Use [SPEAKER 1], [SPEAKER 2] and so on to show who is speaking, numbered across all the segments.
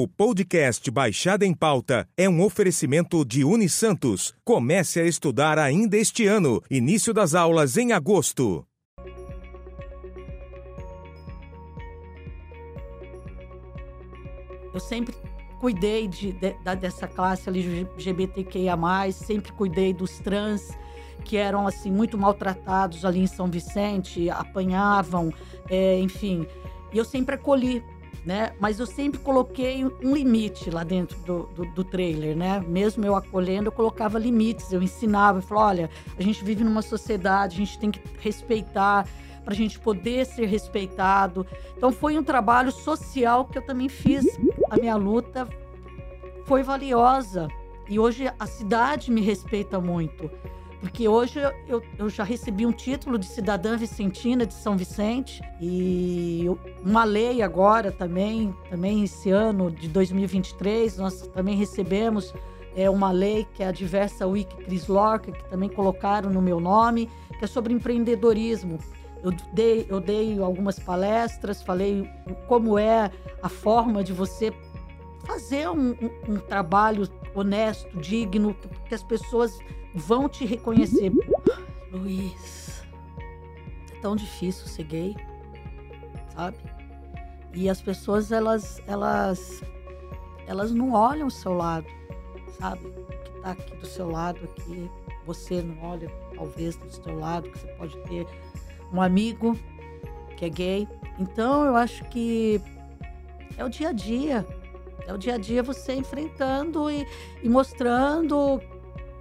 [SPEAKER 1] O podcast Baixada em Pauta é um oferecimento de Unisantos. Comece a estudar ainda este ano. Início das aulas em agosto.
[SPEAKER 2] Eu sempre cuidei de, de, dessa classe LGBTQIA+, sempre cuidei dos trans que eram assim muito maltratados ali em São Vicente, apanhavam, é, enfim. E eu sempre acolhi né? Mas eu sempre coloquei um limite lá dentro do, do, do, trailer, né? Mesmo eu acolhendo, eu colocava limites, eu ensinava, eu falava, olha, a gente vive numa sociedade, a gente tem que respeitar para a gente poder ser respeitado. Então foi um trabalho social que eu também fiz. A minha luta foi valiosa e hoje a cidade me respeita muito. Porque hoje eu, eu já recebi um título de cidadã vicentina de São Vicente e uma lei agora também, também esse ano de 2023, nós também recebemos é, uma lei que é a Diversa Wiki Cris Lorca, que também colocaram no meu nome, que é sobre empreendedorismo. Eu dei, eu dei algumas palestras, falei como é a forma de você fazer um, um, um trabalho honesto, digno, que as pessoas vão te reconhecer. Luiz, é tão difícil ser gay, sabe? E as pessoas, elas, elas, elas não olham o seu lado, sabe? Que tá aqui do seu lado, aqui, você não olha, talvez, do seu lado, que você pode ter um amigo que é gay. Então, eu acho que é o dia a dia. É o dia a dia você enfrentando e, e mostrando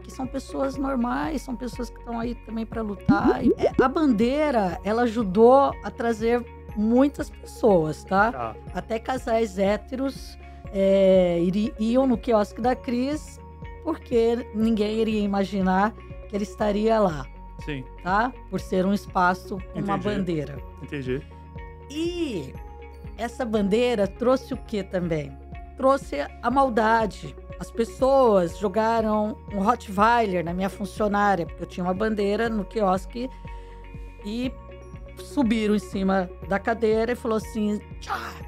[SPEAKER 2] que são pessoas normais, são pessoas que estão aí também para lutar. E é, a bandeira, ela ajudou a trazer muitas pessoas, tá? tá. Até casais héteros é, iam no quiosque da Cris, porque ninguém iria imaginar que ele estaria lá.
[SPEAKER 3] Sim.
[SPEAKER 2] Tá? Por ser um espaço com uma bandeira.
[SPEAKER 3] Entendi.
[SPEAKER 2] E essa bandeira trouxe o que também? Trouxe a maldade as pessoas jogaram um Rottweiler na minha funcionária, porque eu tinha uma bandeira no quiosque e subiram em cima da cadeira e falou assim: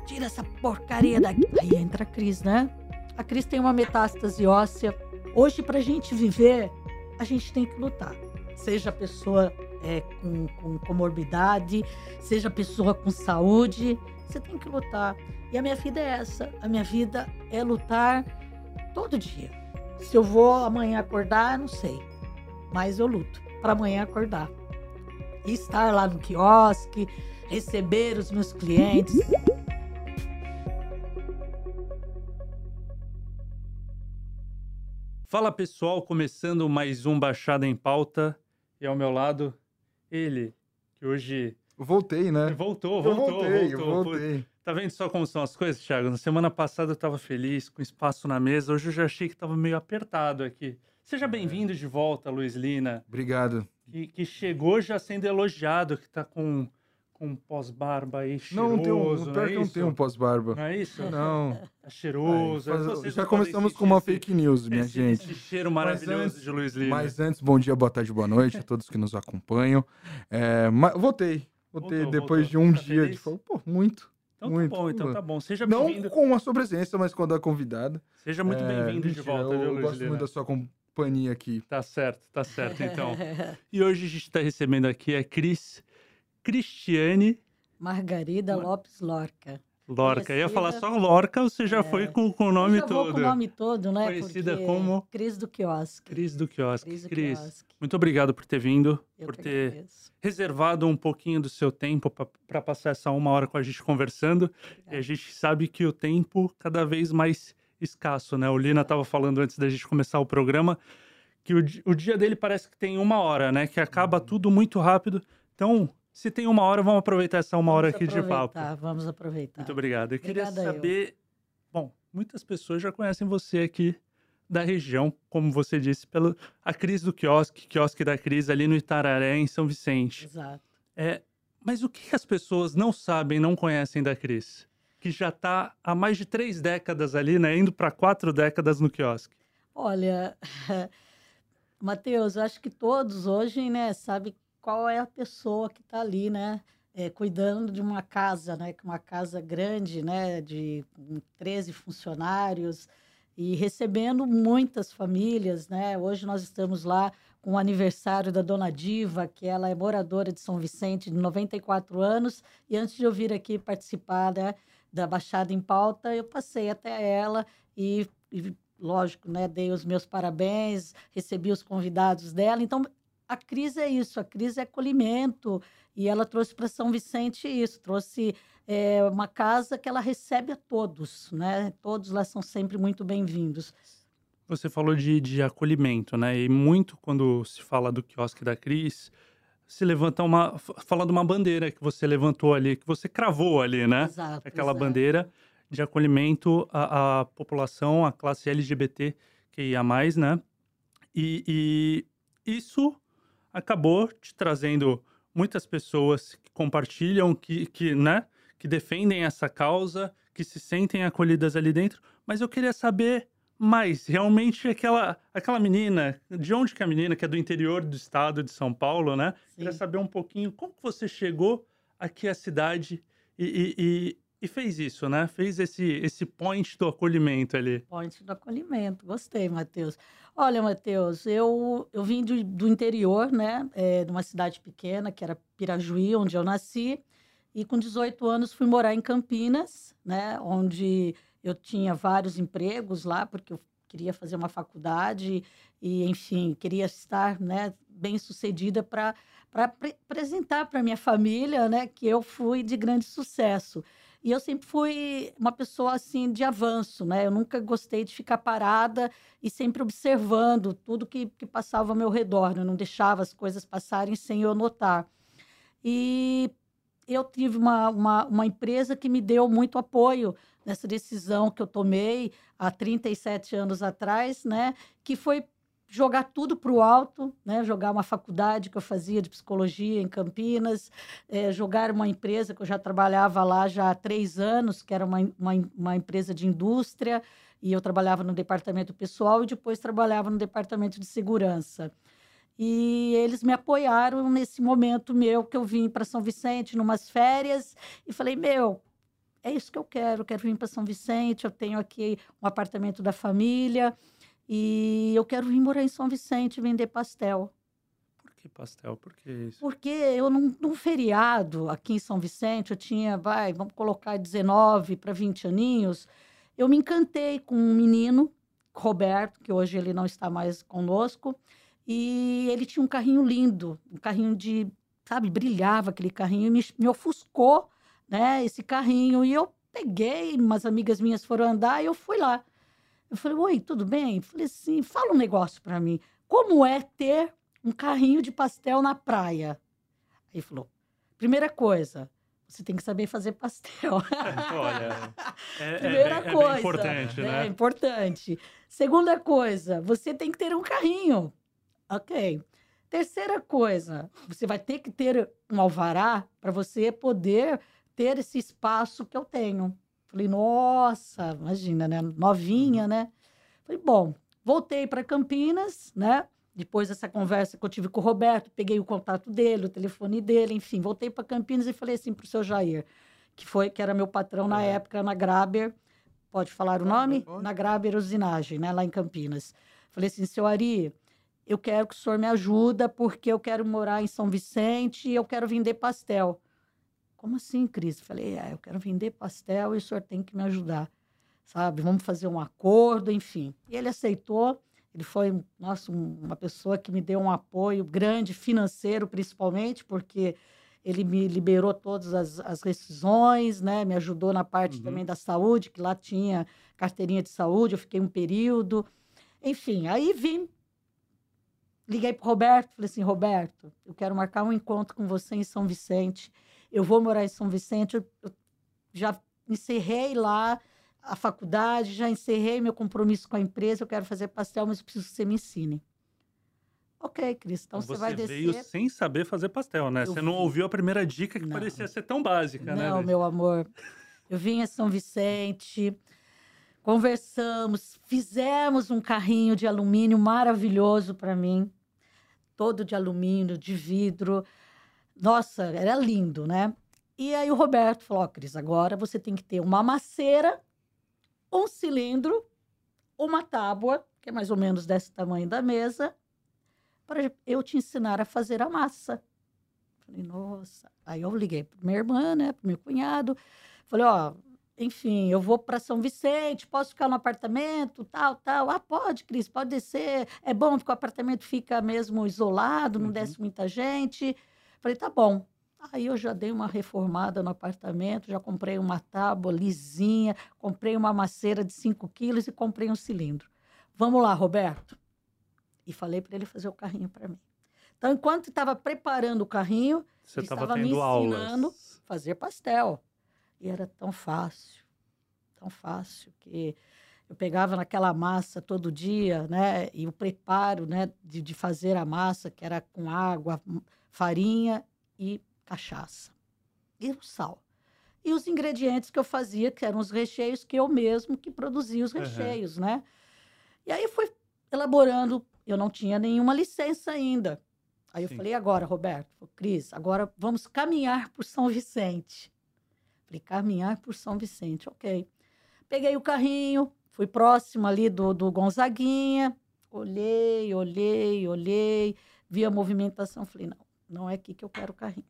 [SPEAKER 2] tira essa porcaria daqui. Aí entra a Cris, né? A Cris tem uma metástase óssea. Hoje, pra gente viver, a gente tem que lutar. Seja a pessoa é, com, com comorbidade, seja a pessoa com saúde, você tem que lutar. E a minha vida é essa. A minha vida é lutar todo dia. Se eu vou amanhã acordar, não sei. Mas eu luto para amanhã acordar. E estar lá no quiosque, receber os meus clientes.
[SPEAKER 3] Fala pessoal, começando mais um Baixada em Pauta. E ao meu lado, ele, que hoje.
[SPEAKER 4] Voltei, né?
[SPEAKER 3] Voltou, voltou,
[SPEAKER 4] voltei,
[SPEAKER 3] voltou.
[SPEAKER 4] Eu voltei.
[SPEAKER 3] Tá vendo só como são as coisas, Thiago? Na semana passada eu tava feliz, com espaço na mesa. Hoje eu já achei que tava meio apertado aqui. Seja bem-vindo de volta, Luiz Lina.
[SPEAKER 4] Obrigado.
[SPEAKER 3] Que, que, chegou já sendo elogiado, que tá com, com pós-barba aí cheiroso,
[SPEAKER 4] não, tem um,
[SPEAKER 3] não,
[SPEAKER 4] não
[SPEAKER 3] é
[SPEAKER 4] não tem um pós-barba.
[SPEAKER 3] Não é isso?
[SPEAKER 4] Não.
[SPEAKER 3] Tá cheiroso.
[SPEAKER 4] Ai, faz, já começamos com uma fake news, minha
[SPEAKER 3] esse,
[SPEAKER 4] gente.
[SPEAKER 3] Esse cheiro maravilhoso
[SPEAKER 4] antes,
[SPEAKER 3] de Luiz Lina.
[SPEAKER 4] Mas antes, bom dia, boa tarde, boa noite a todos que nos acompanham. É, mas, voltei. Voltei voltou, depois voltou. de um tá dia feliz? de fogo. Pô, muito.
[SPEAKER 3] Então
[SPEAKER 4] muito,
[SPEAKER 3] tá bom, então tá bom. Seja
[SPEAKER 4] bem-vindo. Não com a sua presença, mas com a da convidada.
[SPEAKER 3] Seja muito é, bem-vindo de volta,
[SPEAKER 4] eu
[SPEAKER 3] viu,
[SPEAKER 4] Eu gosto muito da sua companhia aqui.
[SPEAKER 3] Tá certo, tá certo, então. e hoje a gente está recebendo aqui a Cris Cristiane...
[SPEAKER 2] Margarida Lopes Lorca.
[SPEAKER 3] Lorca. Conhecida... Ia falar só Lorca ou você já é... foi com, com o nome
[SPEAKER 2] eu já
[SPEAKER 3] todo?
[SPEAKER 2] Com o nome todo, né?
[SPEAKER 3] Conhecida
[SPEAKER 2] Porque...
[SPEAKER 3] como?
[SPEAKER 2] Cris do Quiosque.
[SPEAKER 3] Cris do Quiosque.
[SPEAKER 2] Cris, do
[SPEAKER 3] Cris
[SPEAKER 2] quiosque.
[SPEAKER 3] muito obrigado por ter vindo,
[SPEAKER 2] eu
[SPEAKER 3] por
[SPEAKER 2] ter
[SPEAKER 3] agradeço. reservado um pouquinho do seu tempo para passar essa uma hora com a gente conversando. E a gente sabe que o tempo cada vez mais escasso, né? O Lina estava falando antes da gente começar o programa que o, o dia dele parece que tem uma hora, né? Que acaba uhum. tudo muito rápido. Então, se tem uma hora, vamos aproveitar essa uma
[SPEAKER 2] vamos
[SPEAKER 3] hora aqui de papo.
[SPEAKER 2] Vamos aproveitar.
[SPEAKER 3] Muito obrigado. Eu
[SPEAKER 2] Obrigada
[SPEAKER 3] queria saber. Eu. Bom, muitas pessoas já conhecem você aqui da região, como você disse, pela a Cris do Quiosque, Quiosque da Cris, ali no Itararé, em São Vicente.
[SPEAKER 2] Exato.
[SPEAKER 3] É, mas o que as pessoas não sabem, não conhecem da Cris? Que já está há mais de três décadas ali, né? Indo para quatro décadas no quiosque.
[SPEAKER 2] Olha, Matheus, acho que todos hoje, né, sabem qual é a pessoa que está ali, né? é, cuidando de uma casa, né? Uma casa grande, né? De 13 funcionários e recebendo muitas famílias, né? Hoje nós estamos lá com o aniversário da Dona Diva, que ela é moradora de São Vicente, de 94 anos, e antes de eu vir aqui participar né, da Baixada em Pauta, eu passei até ela e, e, lógico, né, dei os meus parabéns, recebi os convidados dela. Então, a crise é isso, a crise é acolhimento, e ela trouxe para São Vicente isso, trouxe é, uma casa que ela recebe a todos, né? Todos lá são sempre muito bem-vindos.
[SPEAKER 3] Você falou de, de acolhimento, né? E muito quando se fala do quiosque da Cris, se levanta uma. Fala de uma bandeira que você levantou ali, que você cravou ali, né?
[SPEAKER 2] Exato.
[SPEAKER 3] Aquela
[SPEAKER 2] exato.
[SPEAKER 3] bandeira de acolhimento à, à, população, à classe LGBT que ia mais, né? E, e isso acabou te trazendo muitas pessoas que compartilham, que, que, né, que defendem essa causa, que se sentem acolhidas ali dentro. Mas eu queria saber mas realmente aquela, aquela menina, de onde que é a menina, que é do interior do estado de São Paulo, né? Sim. Queria saber um pouquinho como que você chegou aqui à cidade e, e, e, fez isso, né? Fez esse, esse point do acolhimento ali.
[SPEAKER 2] Point do acolhimento, gostei, Matheus. Olha, Matheus, eu, eu vim do, do interior, né? É, de uma cidade pequena, que era Pirajuí, onde eu nasci. E com 18 anos fui morar em Campinas, né? Onde eu tinha vários empregos lá, porque eu queria fazer uma faculdade e, enfim, queria estar né, bem sucedida para apresentar para minha família né, que eu fui de grande sucesso. E eu sempre fui uma pessoa assim de avanço, né? Eu nunca gostei de ficar parada e sempre observando tudo que, que passava ao meu redor. Eu não deixava as coisas passarem sem eu notar. E eu tive uma, uma, uma empresa que me deu muito apoio nessa decisão que eu tomei há 37 anos atrás, né? Que foi jogar tudo para o alto, né? jogar uma faculdade que eu fazia de psicologia em Campinas, é, jogar uma empresa que eu já trabalhava lá já há três anos, que era uma, uma, uma, empresa de indústria, e eu trabalhava no departamento pessoal e depois trabalhava no departamento de segurança. E eles me apoiaram nesse momento meu que eu vim para São Vicente, numas férias, e falei: Meu, é isso que eu quero, eu quero vir para São Vicente, eu tenho aqui um apartamento da família e eu quero vir morar em São Vicente vender pastel.
[SPEAKER 3] Por que pastel? Por que isso?
[SPEAKER 2] Porque eu, num, num feriado aqui em São Vicente, eu tinha, vai, vamos colocar 19 para 20 aninhos, eu me encantei com um menino, Roberto, que hoje ele não está mais conosco, e ele tinha um carrinho lindo, um carrinho de, sabe, brilhava aquele carrinho, me, me ofuscou né, esse carrinho. E eu peguei, umas amigas minhas foram andar e eu fui lá. Eu falei, oi, tudo bem? Eu falei assim, fala um negócio para mim. Como é ter um carrinho de pastel na praia? Aí falou, primeira coisa, você tem que saber fazer pastel.
[SPEAKER 3] Olha, é, é Primeira é, coisa, é importante, né?
[SPEAKER 2] É importante. Segunda coisa, você tem que ter um carrinho. Ok. Terceira coisa, você vai ter que ter um alvará para você poder ter esse espaço que eu tenho. Falei, nossa, imagina, né? Novinha, né? Falei, bom, voltei para Campinas, né? Depois dessa conversa que eu tive com o Roberto, peguei o contato dele, o telefone dele, enfim, voltei para Campinas e falei assim para o seu Jair, que foi que era meu patrão na é. época na Graber, pode falar o nome? Na Graber Usinagem, né, lá em Campinas. Falei assim, seu Ari, eu quero que o senhor me ajuda porque eu quero morar em São Vicente e eu quero vender pastel. Como assim, Cris? Falei, é, eu quero vender pastel e o senhor tem que me ajudar, sabe? Vamos fazer um acordo, enfim. E ele aceitou. Ele foi, nossa, uma pessoa que me deu um apoio grande, financeiro principalmente, porque ele me liberou todas as, as rescisões, né? Me ajudou na parte uhum. também da saúde, que lá tinha carteirinha de saúde, eu fiquei um período. Enfim, aí vim, liguei para Roberto, falei assim, Roberto, eu quero marcar um encontro com você em São Vicente eu vou morar em São Vicente, eu, eu já encerrei lá a faculdade, já encerrei meu compromisso com a empresa, eu quero fazer pastel, mas preciso que você me ensine. Ok, Cris, então você, vai descer.
[SPEAKER 3] Você veio sem saber fazer pastel, né? Eu você não ouviu a primeira dica que não. parecia ser tão básica,
[SPEAKER 2] não,
[SPEAKER 3] né?
[SPEAKER 2] Não, meu amor. Eu vim a São Vicente, conversamos, fizemos um carrinho de alumínio maravilhoso para mim, todo de alumínio, de vidro. Nossa, era lindo, né? E aí o Roberto falou: oh, Cris, agora você tem que ter uma maceira, um cilindro, uma tábua, que é mais ou menos desse tamanho da mesa, para eu te ensinar a fazer a massa. Falei, nossa. Aí eu liguei para minha irmã, né, para meu cunhado. Falei, ó, enfim, eu vou para São Vicente, posso ficar no apartamento, tal, tal. Ah, pode, Cris, pode descer. É bom porque o apartamento fica mesmo isolado, não uhum. desce muita gente. Falei, tá bom. Aí eu já dei uma reformada no apartamento, já comprei uma tábua lisinha, comprei uma maceira de 5 quilos e comprei um cilindro. Vamos lá, Roberto. E falei para ele fazer o carrinho para mim. Então, enquanto estava preparando o carrinho, Você estava me ensinando a fazer pastel. E era tão fácil, tão fácil que eu pegava naquela massa todo dia, né? E o preparo, né, de, de fazer a massa, que era com água, farinha e cachaça e o sal. E os ingredientes que eu fazia, que eram os recheios que eu mesmo que produzia os recheios, uhum. né? E aí fui elaborando, eu não tinha nenhuma licença ainda. Aí Sim. eu falei, agora, Roberto, Cris, agora vamos caminhar por São Vicente. Falei, caminhar por São Vicente, ok. Peguei o carrinho, fui próximo ali do, do Gonzaguinha, olhei, olhei, olhei, vi a movimentação, falei, não, não é aqui que eu quero o carrinho.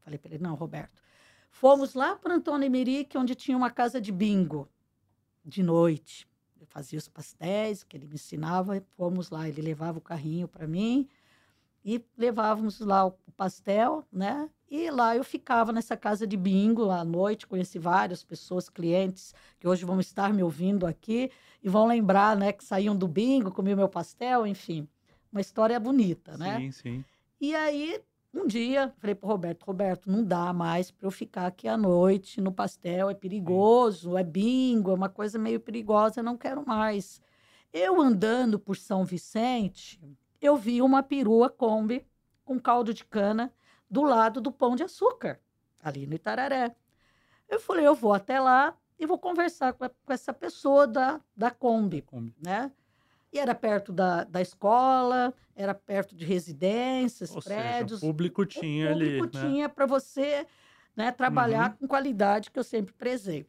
[SPEAKER 2] Falei para ele, não, Roberto. Fomos lá para Antônio Emerick, onde tinha uma casa de bingo, de noite. Eu fazia os pastéis que ele me ensinava, fomos lá, ele levava o carrinho para mim e levávamos lá o pastel, né? E lá eu ficava nessa casa de bingo à noite, conheci várias pessoas, clientes, que hoje vão estar me ouvindo aqui e vão lembrar, né, que saíam do bingo, comiam meu pastel, enfim. Uma história bonita, né?
[SPEAKER 3] Sim, sim.
[SPEAKER 2] E aí um dia, falei para Roberto, Roberto, não dá mais para eu ficar aqui à noite no pastel, é perigoso, é bingo, é uma coisa meio perigosa, não quero mais. Eu andando por São Vicente, eu vi uma perua Kombi com caldo de cana do lado do Pão de Açúcar, ali no Itararé. Eu falei, eu vou até lá e vou conversar com, essa pessoa da, da Kombi, Kombi. né? E era perto da, da escola, era perto de residências, Ou prédios.
[SPEAKER 3] Seja, o público tinha o público
[SPEAKER 2] ali. O público né? tinha para você né, trabalhar uhum. com qualidade que eu sempre prezei.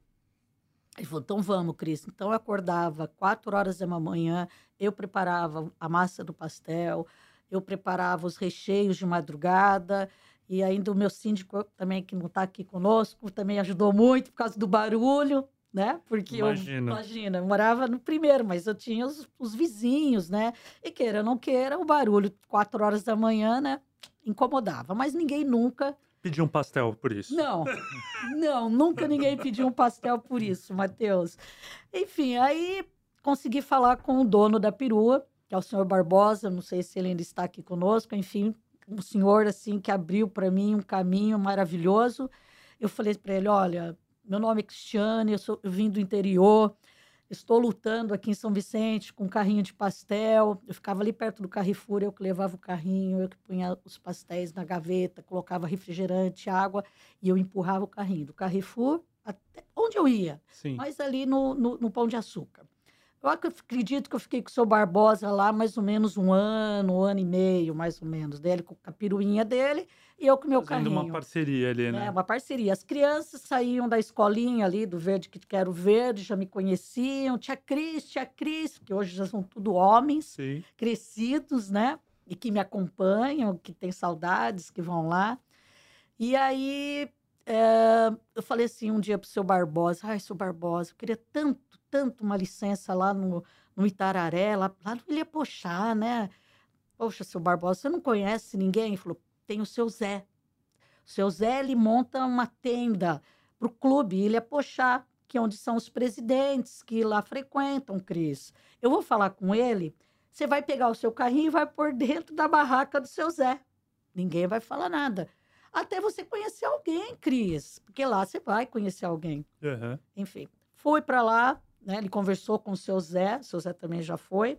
[SPEAKER 2] Ele falou, então vamos, Cris. Então eu acordava quatro horas da manhã, eu preparava a massa do pastel, eu preparava os recheios de madrugada, e ainda o meu síndico também, que não está aqui conosco, também ajudou muito por causa do barulho, né? Porque imagina. eu, imagina, eu morava no primeiro, mas eu tinha os, os, vizinhos, né? E queira ou não queira, o barulho, quatro horas da manhã, né? Incomodava. Mas ninguém nunca.
[SPEAKER 3] Pediu um pastel por isso.
[SPEAKER 2] Não, não, nunca ninguém pediu um pastel por isso, Matheus. Enfim, aí consegui falar com o dono da perua, que é o senhor Barbosa, não sei se ele ainda está aqui conosco, enfim, um senhor assim que abriu para mim um caminho maravilhoso. Eu falei para ele, olha, meu nome é Cristiane, eu, sou, eu vim do interior, estou lutando aqui em São Vicente com um carrinho de pastel. Eu ficava ali perto do Carrefour, eu que levava o carrinho, eu que punha os pastéis na gaveta, colocava refrigerante, água e eu empurrava o carrinho do Carrefour até onde eu ia, Sim. mas ali no, no, no Pão de Açúcar. Eu acredito que eu fiquei com o seu Barbosa lá mais ou menos um ano, um ano e meio, mais ou menos, dele com a piruinha dele e eu com o meu Fazendo carrinho.
[SPEAKER 3] uma parceria ali, né?
[SPEAKER 2] É, uma parceria. As crianças saíam da escolinha ali, do Verde que Quero Verde, já me conheciam. Tia Cris, tia Cris, que hoje já são tudo homens, Sim. crescidos, né? E que me acompanham, que têm saudades, que vão lá. E aí, é, eu falei assim um dia para o seu Barbosa, ai, seu Barbosa, eu queria tanto tanto uma licença lá no, no Itararé, lá, lá no Ilha Pochá, né? Poxa, seu Barbosa, você não conhece ninguém? Ele falou, tem o seu Zé. O seu Zé, ele monta uma tenda para o clube Ilha Pochá, que é onde são os presidentes que lá frequentam, Cris. Eu vou falar com ele, você vai pegar o seu carrinho e vai por dentro da barraca do seu Zé. Ninguém vai falar nada. Até você conhecer alguém, Cris, porque lá você vai conhecer alguém. Uhum. Enfim, fui para lá, né? Ele conversou com o seu Zé, o seu Zé também já foi.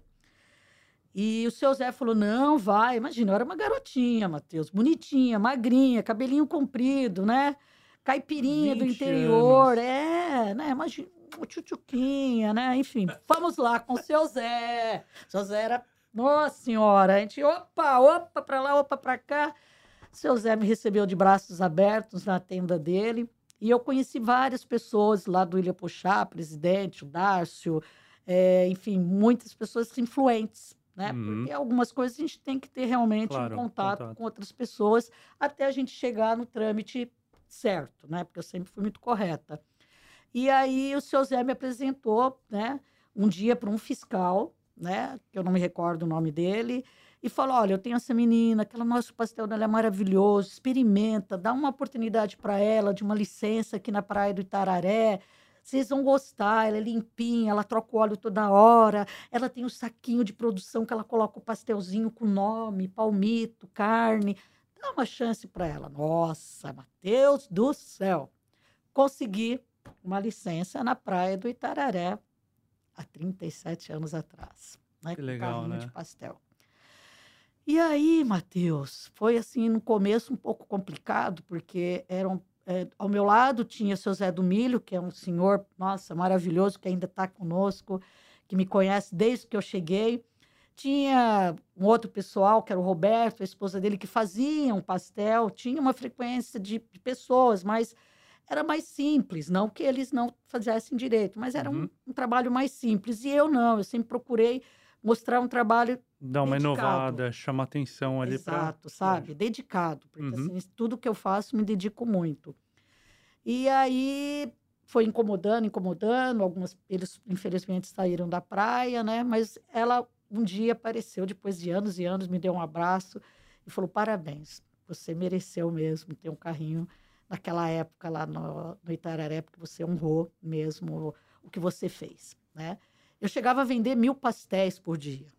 [SPEAKER 2] E o seu Zé falou: não, vai. Imagina, eu era uma garotinha, Matheus, bonitinha, magrinha, cabelinho comprido, né? Caipirinha do interior, anos. é, né? Imagina, tchutchuquinha, né? Enfim, vamos lá com o seu Zé. O seu Zé era, nossa senhora, a gente, opa, opa, pra lá, opa, pra cá. O seu Zé me recebeu de braços abertos na tenda dele. E eu conheci várias pessoas lá do Ilha Pochá, presidente, o Dárcio, é, enfim, muitas pessoas influentes, né? Uhum. Porque algumas coisas a gente tem que ter realmente claro, contato, contato, com outras pessoas até a gente chegar no trâmite certo, né? Porque eu sempre fui muito correta. E aí o seu Zé me apresentou, né? Um dia para um fiscal, né? Que eu não me recordo o nome dele e falou: olha, eu tenho essa menina, aquela nosso pastel dela é maravilhoso, experimenta, dá uma oportunidade para ela de uma licença aqui na praia do Itararé. Vocês vão gostar, ela é limpinha, ela troca o óleo toda hora, ela tem um saquinho de produção que ela coloca o pastelzinho com nome, palmito, carne. Dá uma chance para ela. Nossa, Mateus do céu! Consegui uma licença na praia do Itararé há 37 anos atrás.
[SPEAKER 3] Né, que legal, né?
[SPEAKER 2] de pastel. E aí, Matheus, foi assim no começo um pouco complicado, porque eram é, ao meu lado tinha seu Zé do Milho, que é um senhor, nossa, maravilhoso, que ainda está conosco, que me conhece desde que eu cheguei. Tinha um outro pessoal, que era o Roberto, a esposa dele, que fazia um pastel. Tinha uma frequência de, de pessoas, mas era mais simples. Não que eles não fizessem direito, mas era uhum. um, um trabalho mais simples. E eu não, eu sempre procurei mostrar um trabalho
[SPEAKER 3] Dar uma dedicado. inovada, chamar atenção ali
[SPEAKER 2] para... Exato, pra... sabe? Dedicado, porque uhum. assim, tudo que eu faço me dedico muito. E aí foi incomodando, incomodando, algumas eles infelizmente saíram da praia, né? Mas ela um dia apareceu depois de anos e anos, me deu um abraço e falou: "Parabéns, você mereceu mesmo ter um carrinho naquela época lá no, no Itararé, porque você honrou mesmo o que você fez, né?" Eu chegava a vender mil pastéis por dia.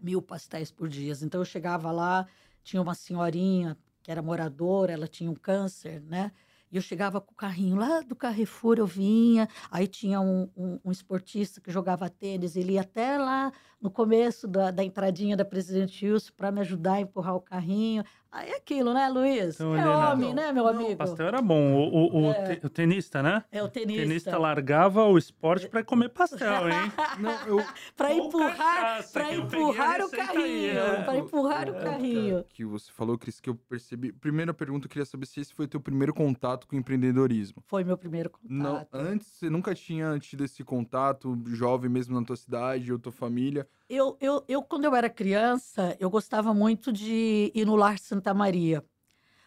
[SPEAKER 2] Mil pastéis por dia. Então eu chegava lá, tinha uma senhorinha que era moradora, ela tinha um câncer, né? E eu chegava com o carrinho lá do Carrefour, eu vinha. Aí tinha um, um, um esportista que jogava tênis, ele ia até lá no começo da, da entradinha da Presidente Wilson para me ajudar a empurrar o carrinho. Aí é aquilo, né, Luiz? Então, é homem, né, meu amigo?
[SPEAKER 3] o pastel era bom. O, o, é. o, tenista, né?
[SPEAKER 2] É, o tenista.
[SPEAKER 3] O tenista largava o esporte para comer pastel, hein?
[SPEAKER 2] para empurrar, pra empurrar o carrinho. É. Para empurrar o carrinho.
[SPEAKER 4] Que você falou, Cris, que eu percebi. Primeira pergunta, eu queria saber se esse foi o teu primeiro contato com empreendedorismo.
[SPEAKER 2] Foi meu primeiro contato.
[SPEAKER 4] Não, antes, você nunca tinha tido esse contato, jovem mesmo na tua cidade ou tua família?
[SPEAKER 2] Eu, eu, eu, quando eu era criança, eu gostava muito de ir no Lar Santa Maria.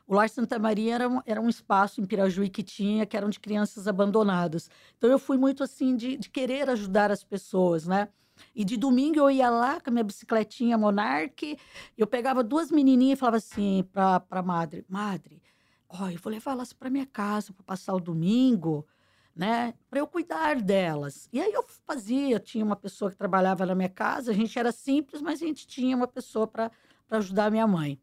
[SPEAKER 2] O Lar Santa Maria era um, era um espaço em Pirajuí que tinha, que eram de crianças abandonadas. Então, eu fui muito assim de, de querer ajudar as pessoas, né? E de domingo eu ia lá com a minha bicicletinha Monarch, eu pegava duas menininhas e falava assim para a madre: Madre, ó, eu vou levar elas para minha casa para passar o domingo né, para eu cuidar delas. E aí eu fazia, tinha uma pessoa que trabalhava na minha casa, a gente era simples, mas a gente tinha uma pessoa para ajudar minha mãe.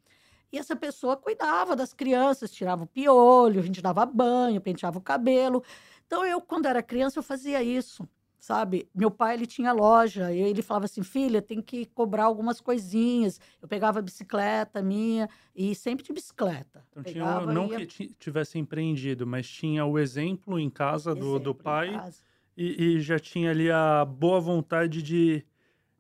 [SPEAKER 2] E essa pessoa cuidava das crianças, tirava o piolho, a gente dava banho, penteava o cabelo. Então eu, quando era criança, eu fazia isso sabe? Meu pai, ele tinha loja, e ele falava assim, filha, tem que cobrar algumas coisinhas. Eu pegava a bicicleta minha, e sempre de bicicleta.
[SPEAKER 3] Então, tinha, não ia... que tivesse empreendido, mas tinha o exemplo em casa do, do pai, e, e, já tinha ali a boa vontade de,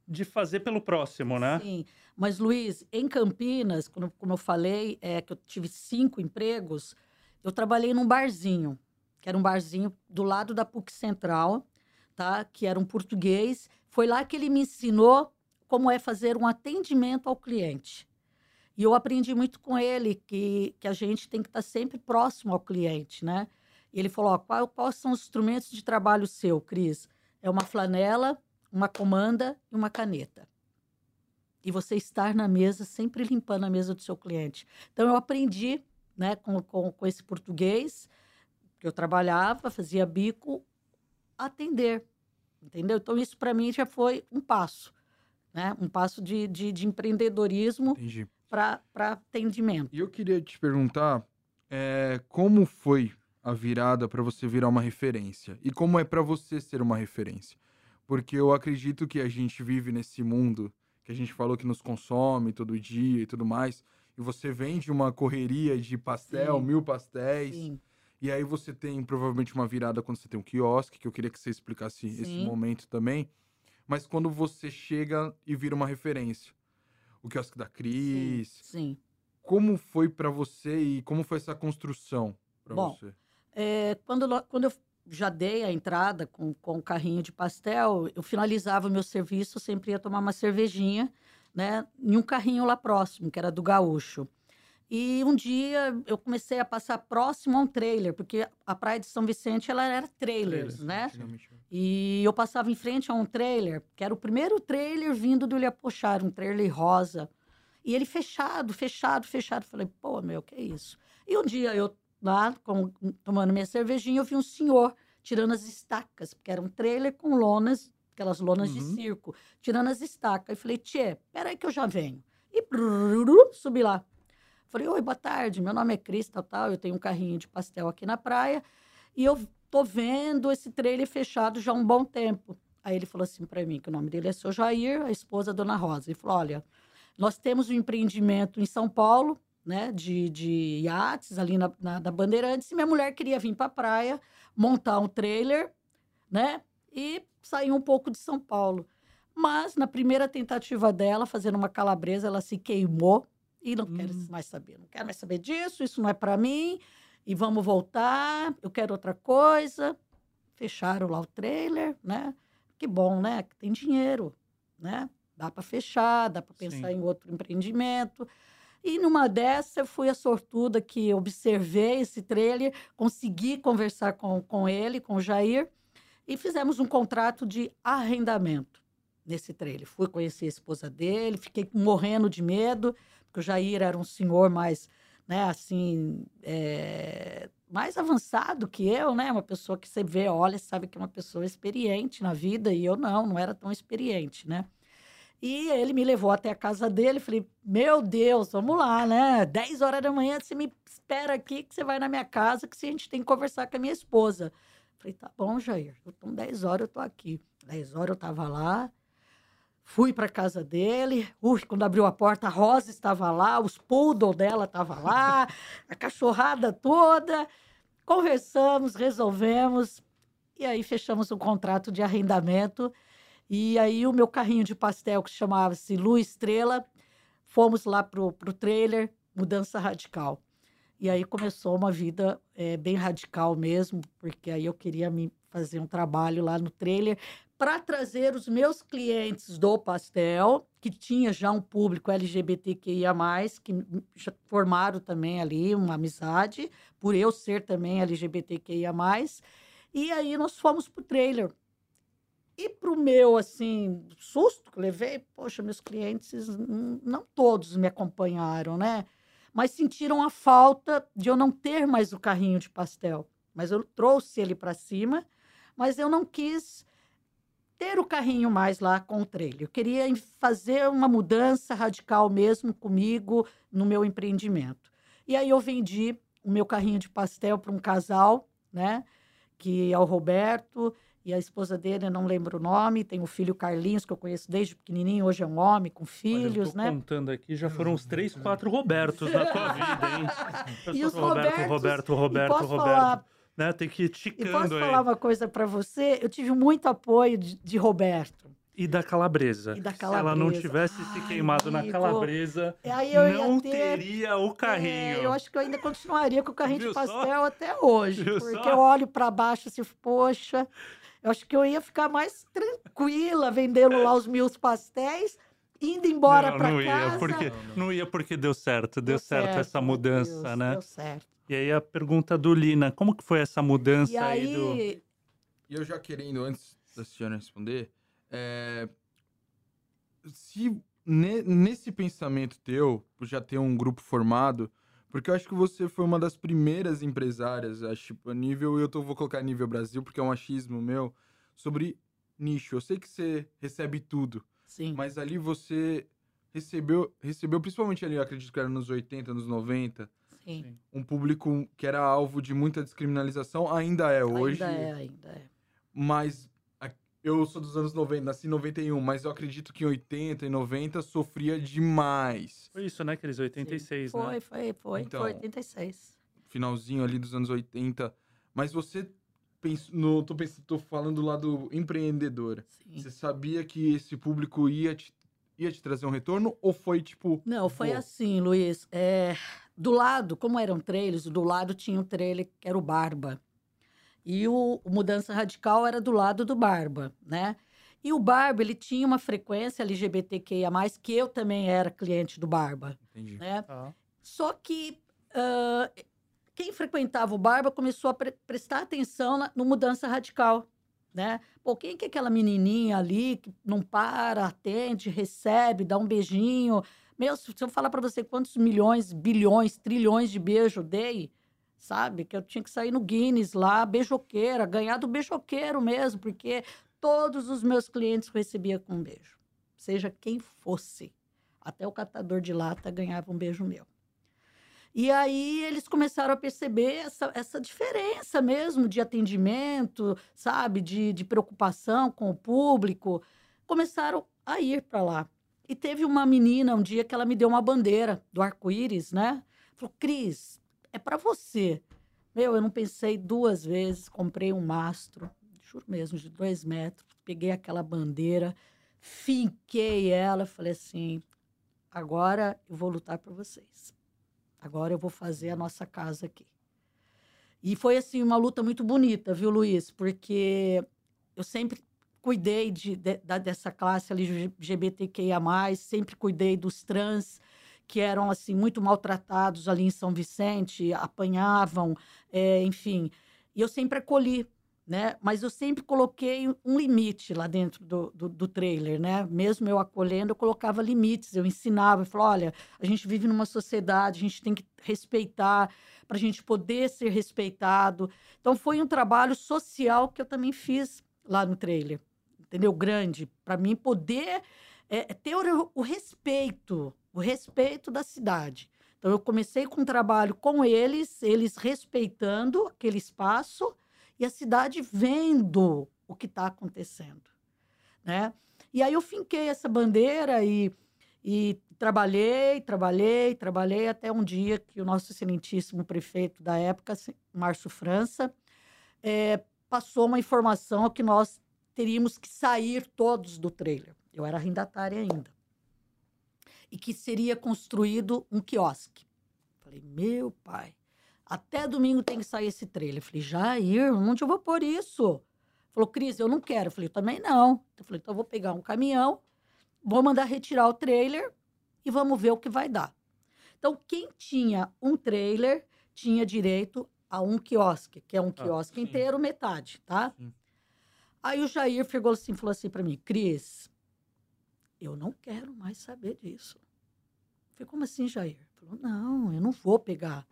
[SPEAKER 3] de fazer pelo próximo, né?
[SPEAKER 2] Sim, mas Luiz, em Campinas, como, como eu falei, é, que eu tive cinco empregos, eu trabalhei num barzinho, que era um barzinho do lado da PUC Central, tá? Que era um português. Foi lá que ele me ensinou como é fazer um atendimento ao cliente. E eu aprendi muito com ele que, que a gente tem que estar sempre próximo ao cliente, né? E ele falou: qual, quais são os instrumentos de trabalho seu, Cris? É uma flanela, uma comanda e uma caneta. E você estar na mesa, sempre limpando a mesa do seu cliente. Então, eu aprendi né, com, com, com esse português, que eu trabalhava, fazia bico, atender, entendeu? Então, isso para mim já foi um passo, né? Um passo de, de, de empreendedorismo para atendimento.
[SPEAKER 4] E eu queria te perguntar é, como foi a virada para você virar uma referência? E como é para você ser uma referência? Porque eu acredito que a gente vive nesse mundo que a gente falou que nos consome todo dia e tudo mais, e você vende uma correria de pastel, Sim. mil pastéis. Sim e aí você tem provavelmente uma virada quando você tem um quiosque, que eu queria que você explicasse Sim. esse momento também. Mas quando você chega e vira uma referência. O quiosque da Cris.
[SPEAKER 2] Sim. Sim.
[SPEAKER 4] como foi para você e como foi essa construção para você?
[SPEAKER 2] É, quando, quando eu já dei a entrada com, com o carrinho de pastel, eu finalizava o meu serviço, sempre ia tomar uma cervejinha, né? Em um carrinho lá próximo, que era do Gaúcho. E um dia eu comecei a passar próximo a um trailer, porque a Praia de São Vicente ela era trailers,
[SPEAKER 3] Trailers,
[SPEAKER 2] né?
[SPEAKER 4] Antigamente.
[SPEAKER 2] E eu passava em frente a um trailer, que era o primeiro trailer vindo do Ilhapochar, um trailer rosa. E ele fechado, fechado, fechado. Falei, pô, meu, que isso? E um dia eu lá, com- tomando minha cervejinha, eu vi um senhor tirando as estacas, porque era um trailer com lonas, aquelas lonas de
[SPEAKER 3] Uhum.
[SPEAKER 2] circo, tirando as estacas. Eu falei, tchê, peraí que eu já venho. E subi lá. Falei, oi, boa tarde, meu nome é Cris, tal, tal, eu tenho um carrinho de pastel aqui na praia. E eu tô vendo esse trailer fechado já há um bom tempo. Aí ele falou assim para mim, que o nome dele é seu Jair, a esposa da Dona Rosa. Ele falou, olha, nós temos um empreendimento em São Paulo, né, de, de iates ali na, na, Bandeirantes, e minha mulher queria vir para a praia, montar um trailer, né, e sair um pouco de São Paulo. Mas na primeira tentativa dela, fazendo uma calabresa, ela se queimou e não quero
[SPEAKER 3] Hum.
[SPEAKER 2] mais saber, não quero mais saber disso, isso não é para mim, e vamos voltar, eu quero outra coisa. Fecharam lá o trailer, né? Que bom, né? Que tem dinheiro, né? Dá para fechar, dá para pensar
[SPEAKER 3] Sim.
[SPEAKER 2] em outro empreendimento. E numa dessa, eu fui a sortuda que observei esse trailer, consegui conversar com, com ele, com o Jair, e fizemos um contrato de arrendamento nesse trailer. Fui conhecer a esposa dele, fiquei morrendo de medo, porque o Jair era um senhor mais, né, assim, é, mais avançado que eu, né? Uma pessoa que você vê, olha, sabe que é uma pessoa experiente na vida, e eu não, não era tão experiente, né? E ele me levou até a casa dele, falei, meu Deus, vamos lá, né? 10 horas da manhã, você me espera aqui que você vai na minha casa, que a gente tem que conversar com a minha esposa. Falei, tá bom, Jair, então 10 horas eu tô aqui. 10 horas eu tava lá, fui para casa dele. Ui, quando abriu a porta, a Rosa estava lá, os poodle dela estavam lá, a cachorrada toda. Conversamos, resolvemos, e aí fechamos um contrato de arrendamento. E aí o meu carrinho de pastel, que chamava-se Lu Estrela, fomos lá pro, pro trailer, Mudança Radical. E aí começou uma vida eh, bem radical mesmo, porque aí eu queria me fazer um trabalho lá no trailer para trazer os meus clientes do pastel, que tinha já um público LGBTQIA+, que formaram também ali uma amizade, por eu ser também LGBTQIA+. E aí nós fomos pro trailer. E pro meu, assim, susto que levei, poxa, meus clientes, não todos me acompanharam, né? Mas sentiram a falta de eu não ter mais o carrinho de pastel. Mas eu trouxe ele para cima, mas eu não quis ter o carrinho mais lá com o trailer. Eu queria fazer uma mudança radical mesmo comigo no meu empreendimento. E aí eu vendi o meu carrinho de pastel para um casal, né? Que é o Roberto e a esposa dele, eu não lembro o nome, tem o filho Carlinhos, que eu conheço desde pequenininho, hoje é um homem com
[SPEAKER 3] Olha, eu
[SPEAKER 2] filhos, né?
[SPEAKER 3] contando aqui, já foram uns três, quatro Robertos na tua vida, hein?
[SPEAKER 2] E os
[SPEAKER 3] Roberto,
[SPEAKER 2] Robertos-
[SPEAKER 3] Roberto, Roberto, Roberto.
[SPEAKER 2] falar,
[SPEAKER 3] Né? Tem que ir
[SPEAKER 2] e posso
[SPEAKER 3] ticando aí.
[SPEAKER 2] falar uma coisa para você? Eu tive muito apoio de, de Roberto.
[SPEAKER 3] E da calabresa.
[SPEAKER 2] E da
[SPEAKER 3] Se ela não
[SPEAKER 2] calabresa.
[SPEAKER 3] tivesse se
[SPEAKER 2] Ai,
[SPEAKER 3] queimado na
[SPEAKER 2] amigo.
[SPEAKER 3] calabresa,
[SPEAKER 2] aí eu
[SPEAKER 3] não
[SPEAKER 2] ter...
[SPEAKER 3] teria o carrinho.
[SPEAKER 2] É, eu acho que eu ainda continuaria com o carrinho
[SPEAKER 3] Viu
[SPEAKER 2] de
[SPEAKER 3] só?
[SPEAKER 2] pastel até hoje.
[SPEAKER 3] Viu
[SPEAKER 2] porque
[SPEAKER 3] só?
[SPEAKER 2] eu olho para baixo assim, poxa, eu acho que eu ia ficar mais tranquila vendendo lá os meus pastéis, indo embora
[SPEAKER 3] não,
[SPEAKER 2] para
[SPEAKER 3] não
[SPEAKER 2] casa.
[SPEAKER 3] ia, porque não ia porque deu certo, deu,
[SPEAKER 2] Deu
[SPEAKER 3] certo, essa
[SPEAKER 2] meu
[SPEAKER 3] mudança,
[SPEAKER 2] Deus,
[SPEAKER 3] né?
[SPEAKER 2] Deu certo.
[SPEAKER 3] E aí a pergunta do Lina, como que foi essa mudança
[SPEAKER 2] E
[SPEAKER 3] aí do
[SPEAKER 2] aí,
[SPEAKER 4] E eu já querendo, antes da senhora responder, é, se ne- nesse pensamento teu, já ter um grupo formado, porque eu acho que você foi uma das primeiras empresárias, acho, tipo, a nível, eu tô, vou colocar nível Brasil, porque é um achismo meu, sobre nicho. Eu sei que você recebe tudo,
[SPEAKER 2] sim,
[SPEAKER 4] mas ali você recebeu, recebeu principalmente ali, eu acredito que era nos 80, nos 90,
[SPEAKER 2] sim.
[SPEAKER 4] um público que era alvo de muita descriminalização, ainda é hoje
[SPEAKER 2] Ainda é, ainda é.
[SPEAKER 4] mas eu sou dos anos 90, nasci em 91, mas eu acredito que em 80 e 90 sofria demais.
[SPEAKER 3] Foi isso, né? Aqueles 86,
[SPEAKER 2] Foi,
[SPEAKER 3] né?
[SPEAKER 2] foi, foi.
[SPEAKER 4] Então,
[SPEAKER 2] foi 86.
[SPEAKER 4] Finalzinho ali dos anos 80. Mas você pensou, no, tô, pensando, tô falando lá do empreendedor.
[SPEAKER 2] Sim.
[SPEAKER 4] Você sabia que esse público ia te, ia te trazer um retorno? Ou foi tipo.
[SPEAKER 2] Não, foi
[SPEAKER 4] vou?
[SPEAKER 2] assim, Luiz. É, do lado, como eram trailers, do lado tinha um trailer que era o Barba. E o, o Mudança Radical era do lado do Barba, né? E o Barba, ele tinha uma frequência LGBTQIA+, que eu também era cliente do Barba,
[SPEAKER 4] Entendi.
[SPEAKER 2] né?
[SPEAKER 3] Tá.
[SPEAKER 2] Só que ah, quem frequentava o Barba começou a pre- prestar atenção na- no Mudança Radical, né? Pô, quem que é aquela menininha ali que não para, atende, recebe, dá um beijinho? Meu, se eu falar para você quantos milhões, bilhões, trilhões de beijo dei, sabe? Que eu tinha que sair no Guinness lá, beijoqueira, ganhar do beijoqueiro mesmo, porque todos os meus clientes recebiam com um beijo. Seja quem fosse. Até o catador de lata ganhava um beijo meu. E aí eles começaram a perceber essa, essa diferença mesmo de atendimento, sabe? De, de preocupação com o público. Começaram a ir para lá. E teve uma menina um dia que ela me deu uma bandeira do arco-íris, né? Falou, Cris, é para você. Meu, eu não pensei duas vezes, comprei um mastro, juro mesmo, de dois metros, peguei aquela bandeira, finquei ela, falei assim, agora eu vou lutar por vocês. Agora eu vou fazer a nossa casa aqui. E foi assim uma luta muito bonita, viu, Luiz? Porque eu sempre cuidei de, de- da- dessa classe LGBTQIA+, sempre cuidei dos trans que eram assim muito maltratados ali em São Vicente, apanhavam, é, enfim. E eu sempre acolhi, né? Mas eu sempre coloquei um limite lá dentro do, do, do trailer, né? Mesmo eu acolhendo, eu colocava limites, eu ensinava, eu falava, olha, a gente vive numa sociedade, a gente tem que respeitar para a gente poder ser respeitado. Então foi um trabalho social que eu também fiz lá no trailer, entendeu? Grande, para mim poder é, ter o, o respeito, o respeito da cidade. Então eu comecei com um trabalho com eles, eles respeitando aquele espaço e a cidade vendo o que está acontecendo, né? E aí eu finquei essa bandeira e, e trabalhei, trabalhei, trabalhei até um dia que o nosso excelentíssimo prefeito da época, Márcio França, eh, passou uma informação que nós teríamos que sair todos do trailer. Eu era arrendatária ainda. E que seria construído um quiosque. Falei, meu pai, até domingo tem que sair esse trailer. Falei, Jair, onde eu vou pôr isso? Falou, Cris, eu não quero. Falei, eu também não. Eu falei, então eu vou pegar um caminhão, vou mandar retirar o trailer e vamos ver o que vai dar. Então, quem tinha um trailer tinha direito a um quiosque, que é um quiosque
[SPEAKER 3] sim.
[SPEAKER 2] inteiro, metade, tá?
[SPEAKER 4] Sim.
[SPEAKER 2] Aí o Jair pegou assim, falou assim para mim, Cris, eu não quero mais saber disso. Eu Falei, como assim, Jair? Falou, não, eu não vou pegar.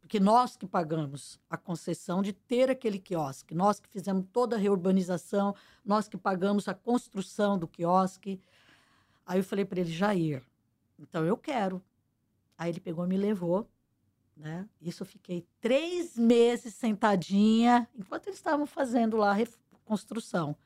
[SPEAKER 2] Porque nós que pagamos a concessão de ter aquele quiosque, nós que fizemos toda a reurbanização, nós que pagamos a construção do quiosque. Aí eu falei para ele, Jair, então eu quero. Aí ele pegou e me levou, né? Isso eu fiquei três meses sentadinha, enquanto eles estavam fazendo lá construção,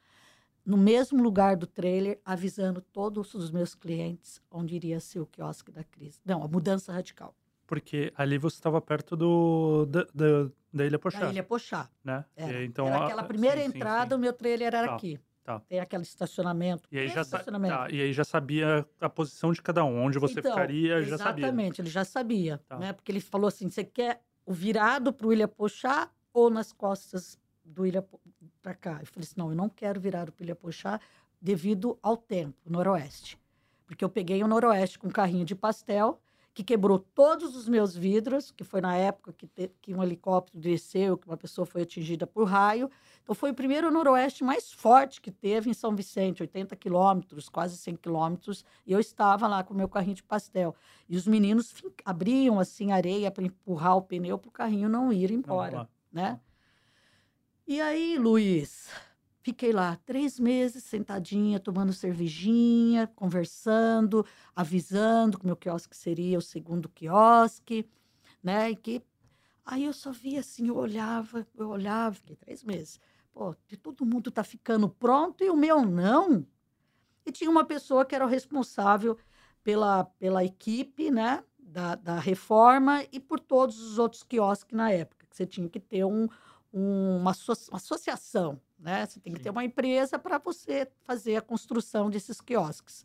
[SPEAKER 2] no mesmo lugar do trailer, avisando todos os meus clientes onde iria ser o quiosque da crise. Não, a mudança radical.
[SPEAKER 3] Porque ali você estava perto do, da, da, da Ilha Pochá,
[SPEAKER 2] Da Ilha Pochá.
[SPEAKER 3] né?
[SPEAKER 2] Era,
[SPEAKER 3] então,
[SPEAKER 2] era aquela primeira
[SPEAKER 3] sim, sim,
[SPEAKER 2] entrada,
[SPEAKER 3] sim.
[SPEAKER 2] o meu trailer era
[SPEAKER 3] Tá,
[SPEAKER 2] aqui.
[SPEAKER 3] tá.
[SPEAKER 2] Tem aquele estacionamento.
[SPEAKER 3] E aí, já
[SPEAKER 2] estacionamento.
[SPEAKER 3] tá, e aí já sabia a posição de cada um, onde você
[SPEAKER 2] Então,
[SPEAKER 3] ficaria, já sabia.
[SPEAKER 2] Exatamente, ele já sabia.
[SPEAKER 3] Tá.
[SPEAKER 2] Né? Porque ele falou assim: você quer o virado para o Ilha Pochá ou nas costas do Ilha para cá? Eu falei assim: não, eu não quero virado para o Ilha Pochá devido ao tempo, noroeste. Porque eu peguei o noroeste com um carrinho de pastel, que quebrou todos os meus vidros, que foi na época que, te- que um helicóptero desceu, que uma pessoa foi atingida por raio. Então, foi o primeiro noroeste mais forte que teve em São Vicente, 80 quilômetros, quase 100 quilômetros, e eu estava lá com o meu carrinho de pastel. E os meninos abriam, assim, areia para empurrar o pneu para o carrinho não ir
[SPEAKER 3] Não,
[SPEAKER 2] embora,
[SPEAKER 3] lá.
[SPEAKER 2] né? E aí, Luiz, fiquei lá três meses sentadinha, tomando cervejinha, conversando, avisando que meu quiosque seria o segundo quiosque, né? E que aí eu só via assim, eu olhava, eu olhava, fiquei três meses. Pô, todo mundo tá ficando pronto e o meu não. E tinha uma pessoa que era o responsável pela, pela equipe, né? Da, da reforma e por todos os outros quiosques na época, que você tinha que ter um- uma, uma associação, né? Você tem que
[SPEAKER 3] Sim.
[SPEAKER 2] ter uma empresa para você fazer a construção desses quiosques.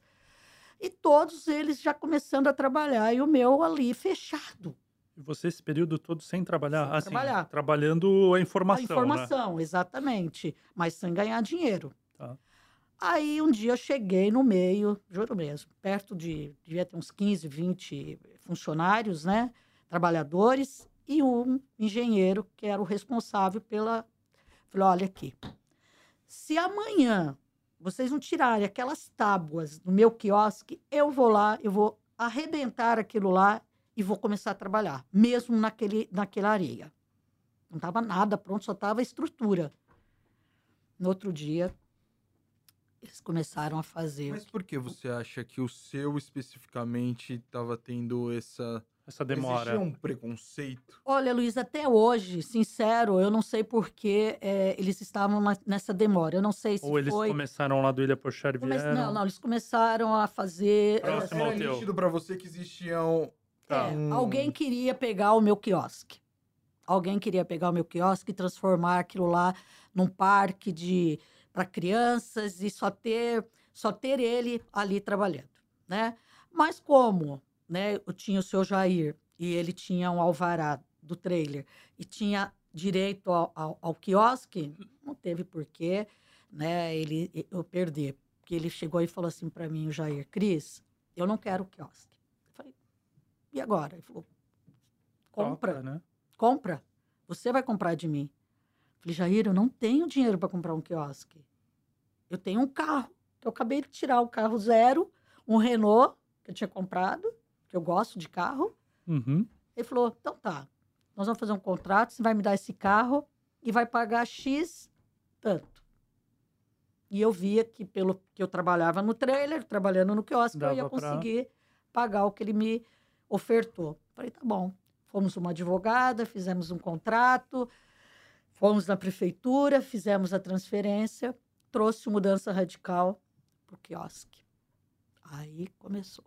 [SPEAKER 2] E todos eles já começando a trabalhar e o meu ali fechado.
[SPEAKER 3] E você esse período todo sem trabalhar?
[SPEAKER 2] Sem
[SPEAKER 3] assim,
[SPEAKER 2] trabalhar.
[SPEAKER 3] Trabalhando a
[SPEAKER 2] A
[SPEAKER 3] informação, né?
[SPEAKER 2] informação, exatamente, mas sem ganhar dinheiro.
[SPEAKER 3] Tá.
[SPEAKER 2] Aí um dia eu cheguei no meio, juro mesmo, perto de, devia ter uns 15, 20 funcionários, né? Trabalhadores, e um engenheiro que era o responsável pela. Falei: olha aqui, se amanhã vocês não tirarem aquelas tábuas do meu quiosque, eu vou lá, eu vou arrebentar aquilo lá e vou começar a trabalhar, mesmo naquele, naquela areia. Não estava nada pronto, só estava a estrutura. No outro dia, eles começaram a fazer.
[SPEAKER 4] Mas por que você acha que o seu especificamente estava tendo essa.
[SPEAKER 3] Essa demora.
[SPEAKER 4] Existia um preconceito?
[SPEAKER 2] Olha, Luiz, até hoje, sincero, eu não sei por que eh, eles estavam na- nessa demora. Eu não sei se
[SPEAKER 3] Ou eles
[SPEAKER 2] foi.
[SPEAKER 3] começaram lá do Ilha Pochar e
[SPEAKER 2] Come-
[SPEAKER 3] vieram?
[SPEAKER 2] Não, não, eles começaram a fazer.
[SPEAKER 3] Próximo
[SPEAKER 4] Era
[SPEAKER 3] teu.
[SPEAKER 4] nítido pra você que existiam.
[SPEAKER 3] Tá.
[SPEAKER 2] É,
[SPEAKER 4] Hum.
[SPEAKER 2] Alguém queria pegar o meu quiosque. Alguém queria pegar o meu quiosque e transformar aquilo lá num parque de para crianças e só ter só ter ele ali trabalhando, né? Mas como, né? Eu tinha o seu Jair e ele tinha um alvará do trailer e tinha direito ao, ao, ao quiosque, não teve porquê, né? Ele eu perder, porque ele chegou e falou assim para mim, o Jair, Cris, eu não quero o quiosque. Eu falei, e agora? Ele falou, compra,
[SPEAKER 3] Toca, né?
[SPEAKER 2] compra. Você vai comprar de mim. Falei, Jair, eu não tenho dinheiro para comprar um quiosque. Eu tenho um carro, eu acabei de tirar o carro zero, um Renault, que eu tinha comprado, que eu gosto de carro.
[SPEAKER 3] Uhum.
[SPEAKER 2] Ele falou, então tá, nós vamos fazer um contrato, você vai me dar esse carro e vai pagar X tanto. E eu via que pelo que eu trabalhava no trailer, trabalhando no quiosque, eu ia
[SPEAKER 3] Dava pra-
[SPEAKER 2] conseguir pagar o que ele me ofertou. Falei, tá bom. Fomos uma advogada, fizemos um contrato, fomos na prefeitura, fizemos a transferência, trouxe mudança radical para o quiosque. Aí começou.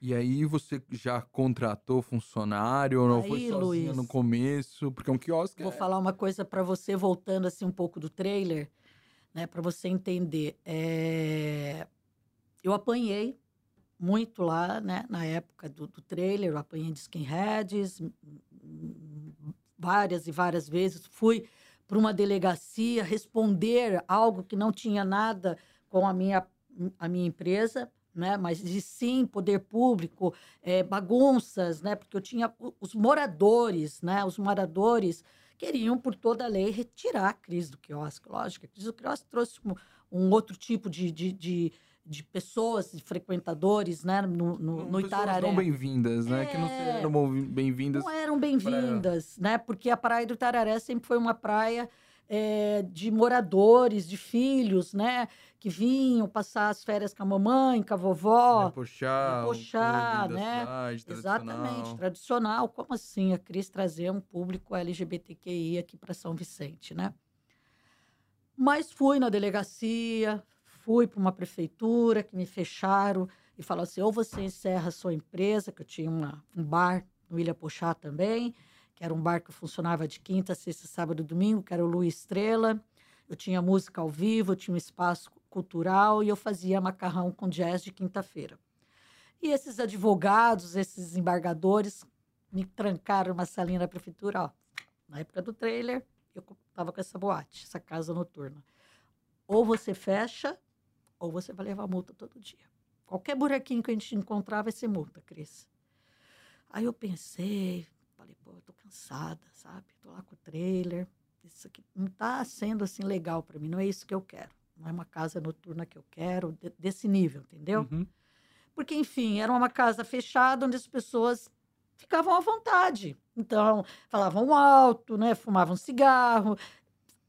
[SPEAKER 4] E aí você já contratou funcionário ou não foi
[SPEAKER 2] Aí,
[SPEAKER 4] sozinha
[SPEAKER 2] Luiz.
[SPEAKER 4] no começo? Porque um quiosque
[SPEAKER 2] Vou
[SPEAKER 4] é...
[SPEAKER 2] falar uma coisa para você, voltando assim um pouco do trailer, né, para você entender. É, Eu apanhei muito lá, né, na época do, do trailer, eu apanhei de skinheads, várias e várias vezes. Fui para uma delegacia responder algo que não tinha nada com a minha, a minha empresa, né? Mas de sim poder público, eh, bagunças, né? Porque eu tinha os moradores, né? Os moradores queriam, por toda a lei, retirar a crise do quiosque. Lógico, a crise do quiosque trouxe um, um outro tipo de, de, de, de pessoas, de frequentadores, né? No, no,
[SPEAKER 4] Não,
[SPEAKER 2] no Itararé.
[SPEAKER 4] não bem-vindas, né? Que não
[SPEAKER 2] É.
[SPEAKER 4] eram bem-vindas.
[SPEAKER 2] Não eram bem-vindas, né? Porque a Praia do Tararé sempre foi uma praia eh, de moradores, de filhos, né? Que vinham passar as férias com a mamãe, com a vovó.
[SPEAKER 4] Repochar,
[SPEAKER 2] Repochar, né?
[SPEAKER 4] cidade,
[SPEAKER 2] Exatamente,
[SPEAKER 4] tradicional.
[SPEAKER 2] Como assim a Cris trazer um público LGBTQI aqui para São Vicente, né? Mas fui na delegacia, fui para uma prefeitura que me fecharam e falaram assim: ou você encerra a sua empresa, que eu tinha uma, um bar no Ilha Pochá também, que era um bar que funcionava de quinta, sexta, sábado e domingo, que era o Lu Estrela. Eu tinha música ao vivo, eu tinha um espaço cultural e eu fazia macarrão com jazz de quinta-feira. E esses advogados, esses embargadores, me trancaram numa salinha da prefeitura, ó. Na época do trailer, eu estava com essa boate, essa casa noturna. Ou você fecha, ou você vai levar multa todo dia. Qualquer buraquinho que a gente encontrar vai ser multa, Cris. Aí eu pensei, falei, pô, eu tô cansada, sabe? Tô lá com o trailer. Isso aqui não tá sendo assim legal para mim, não é isso que eu quero. Não é uma casa noturna que eu quero, de- desse nível, entendeu?
[SPEAKER 3] Uhum.
[SPEAKER 2] Porque, enfim, era uma casa fechada onde as pessoas ficavam à vontade. Então, falavam alto, né? fumavam cigarro,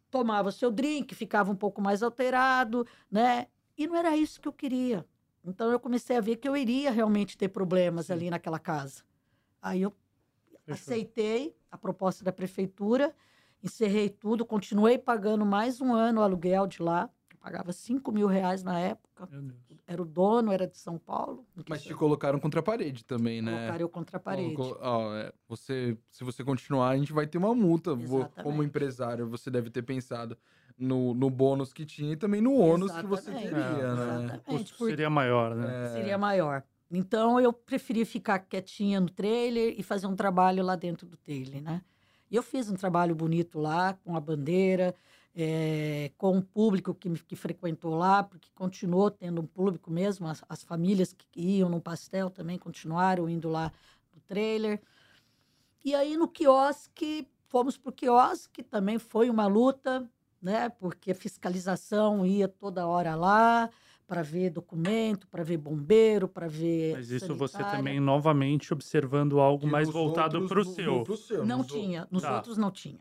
[SPEAKER 2] tomavam seu drink, ficava um pouco mais alterado, né? E não era isso que eu queria. Então, eu comecei a ver que eu iria realmente ter problemas
[SPEAKER 3] Sim.
[SPEAKER 2] ali naquela casa. Aí eu
[SPEAKER 3] Fechou.
[SPEAKER 2] aceitei a proposta da prefeitura, encerrei tudo, continuei pagando mais um ano o aluguel de lá. Pagava 5 mil reais na época.
[SPEAKER 3] Meu Deus.
[SPEAKER 2] Era o dono, era de São Paulo.
[SPEAKER 4] Mas te colocaram contra a parede também, né?
[SPEAKER 2] Colocaram eu contra a parede.
[SPEAKER 4] Colocou- ó, é, você, se você continuar, a gente vai ter uma multa. Vou- como
[SPEAKER 2] Exatamente.
[SPEAKER 4] empresário, você deve ter pensado. no, no bônus que tinha e também no ônus que você
[SPEAKER 2] Exatamente,
[SPEAKER 4] teria, né?
[SPEAKER 2] exatamente.
[SPEAKER 3] Custo
[SPEAKER 2] porque-
[SPEAKER 3] seria maior, né?
[SPEAKER 4] É,
[SPEAKER 2] seria maior. Então eu preferi ficar quietinha no trailer e fazer um trabalho lá dentro do trailer, né? E eu fiz um trabalho bonito lá, com a bandeira, eh, com o público que, que frequentou lá, porque continuou tendo um público mesmo, as, as famílias que iam no pastel também continuaram indo lá no trailer. E aí no quiosque, fomos para o quiosque, também foi uma luta, né? Porque a fiscalização ia toda hora lá para ver documento, para ver bombeiro, para ver.
[SPEAKER 3] Mas isso você
[SPEAKER 2] sanitária.
[SPEAKER 3] também, novamente, observando algo
[SPEAKER 4] que
[SPEAKER 3] mais
[SPEAKER 4] nos
[SPEAKER 3] voltado
[SPEAKER 4] outros-
[SPEAKER 3] para o seu.
[SPEAKER 4] no- seu,
[SPEAKER 2] Não tinha, nos
[SPEAKER 3] Tá.
[SPEAKER 2] outros não tinha.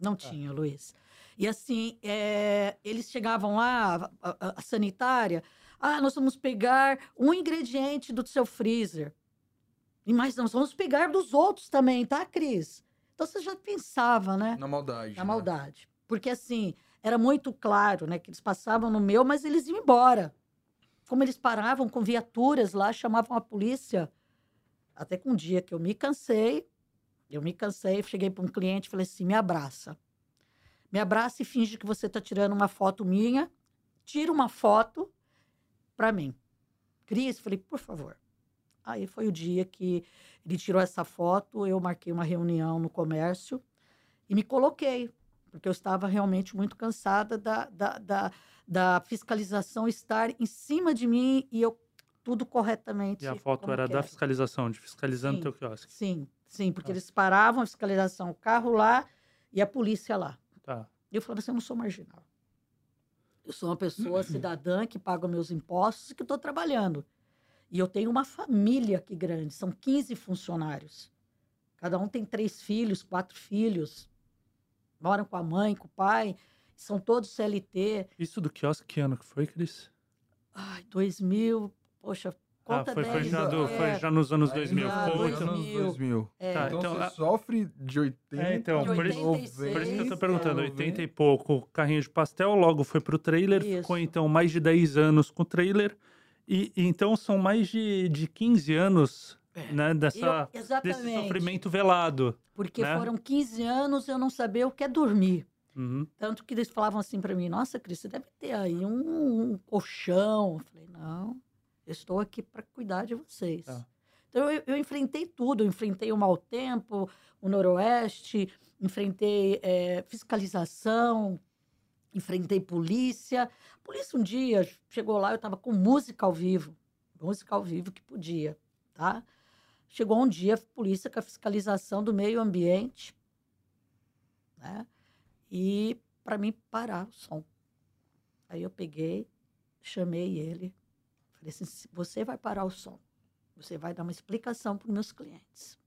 [SPEAKER 2] Não tinha, Luiz. E assim, é, eles chegavam lá, a, a- a sanitária, ah, nós vamos pegar um ingrediente do seu freezer. E mais, nós vamos pegar dos outros também, tá, Cris? Então você já pensava, né?
[SPEAKER 4] Na maldade.
[SPEAKER 2] Na
[SPEAKER 4] né?
[SPEAKER 2] maldade. Porque assim, era muito claro, né, que eles passavam no meu, mas eles iam embora. Como eles paravam com viaturas lá, chamavam a polícia. Até que um dia que eu me cansei, eu me cansei, cheguei para um cliente e falei assim: me abraça. Me abraça e finge que você está tirando uma foto minha. Tira uma foto para mim. Cris, falei, por favor. Aí foi o dia que ele tirou essa foto, eu marquei uma reunião no comércio e me coloquei, porque eu estava realmente muito cansada da, da, da, da fiscalização estar em cima de mim e eu tudo corretamente.
[SPEAKER 3] E a foto era da fiscalização, de fiscalizando
[SPEAKER 2] Sim.
[SPEAKER 3] teu quiosque.
[SPEAKER 2] Sim, sim, porque
[SPEAKER 3] Tá.
[SPEAKER 2] eles paravam a fiscalização, o carro lá e a polícia lá.
[SPEAKER 3] Tá.
[SPEAKER 2] E eu falava assim, eu não sou marginal. Eu sou uma pessoa cidadã que paga meus impostos e que estou trabalhando. E eu tenho uma família aqui grande, são 15 funcionários. Cada um tem três filhos, quatro filhos. Moram com a mãe, com o pai. São todos CLT.
[SPEAKER 3] Isso do quiosque, que ano que foi, Cris?
[SPEAKER 2] Ai, 2000, poxa, conta
[SPEAKER 3] foi, foi,
[SPEAKER 2] 10,
[SPEAKER 3] já do-
[SPEAKER 2] é,
[SPEAKER 3] foi já nos anos
[SPEAKER 4] Aí
[SPEAKER 3] 2000.
[SPEAKER 2] já,
[SPEAKER 4] foi
[SPEAKER 3] então-
[SPEAKER 4] anos 2000.
[SPEAKER 2] é,
[SPEAKER 3] Tá,
[SPEAKER 4] Então,
[SPEAKER 3] então,
[SPEAKER 4] você
[SPEAKER 3] a-
[SPEAKER 4] sofre de 80.
[SPEAKER 3] É, então,
[SPEAKER 2] De
[SPEAKER 3] por isso,
[SPEAKER 2] 86.
[SPEAKER 3] por isso que eu tô
[SPEAKER 4] 90,
[SPEAKER 3] perguntando, 80 e pouco, carrinho de pastel, logo foi pro trailer, ficou
[SPEAKER 2] Isso.
[SPEAKER 3] então mais de 10 anos com o trailer, e, e então são mais de, de 15 anos,
[SPEAKER 2] É.
[SPEAKER 3] né,
[SPEAKER 2] Eu-
[SPEAKER 3] dessa, desse
[SPEAKER 2] exatamente.
[SPEAKER 3] sofrimento velado.
[SPEAKER 2] Porque
[SPEAKER 3] né?
[SPEAKER 2] foram 15 anos eu não saber o que é dormir.
[SPEAKER 3] Uhum.
[SPEAKER 2] Tanto que eles falavam assim para mim: Nossa, Cris, você deve ter aí um, um colchão. Eu falei: Não, eu estou aqui para cuidar de vocês.
[SPEAKER 3] Tá.
[SPEAKER 2] Então eu, eu enfrentei tudo. Eu enfrentei o mau tempo, o noroeste, enfrentei eh, fiscalização, enfrentei polícia. A polícia um dia chegou lá, eu estava com música ao vivo. Música ao vivo que podia, tá? Chegou um dia a polícia com a fiscalização do meio ambiente, né? E para mim parar o som. Aí eu peguei, chamei ele, falei assim: "Se você vai parar o som, você vai dar uma explicação para os meus clientes,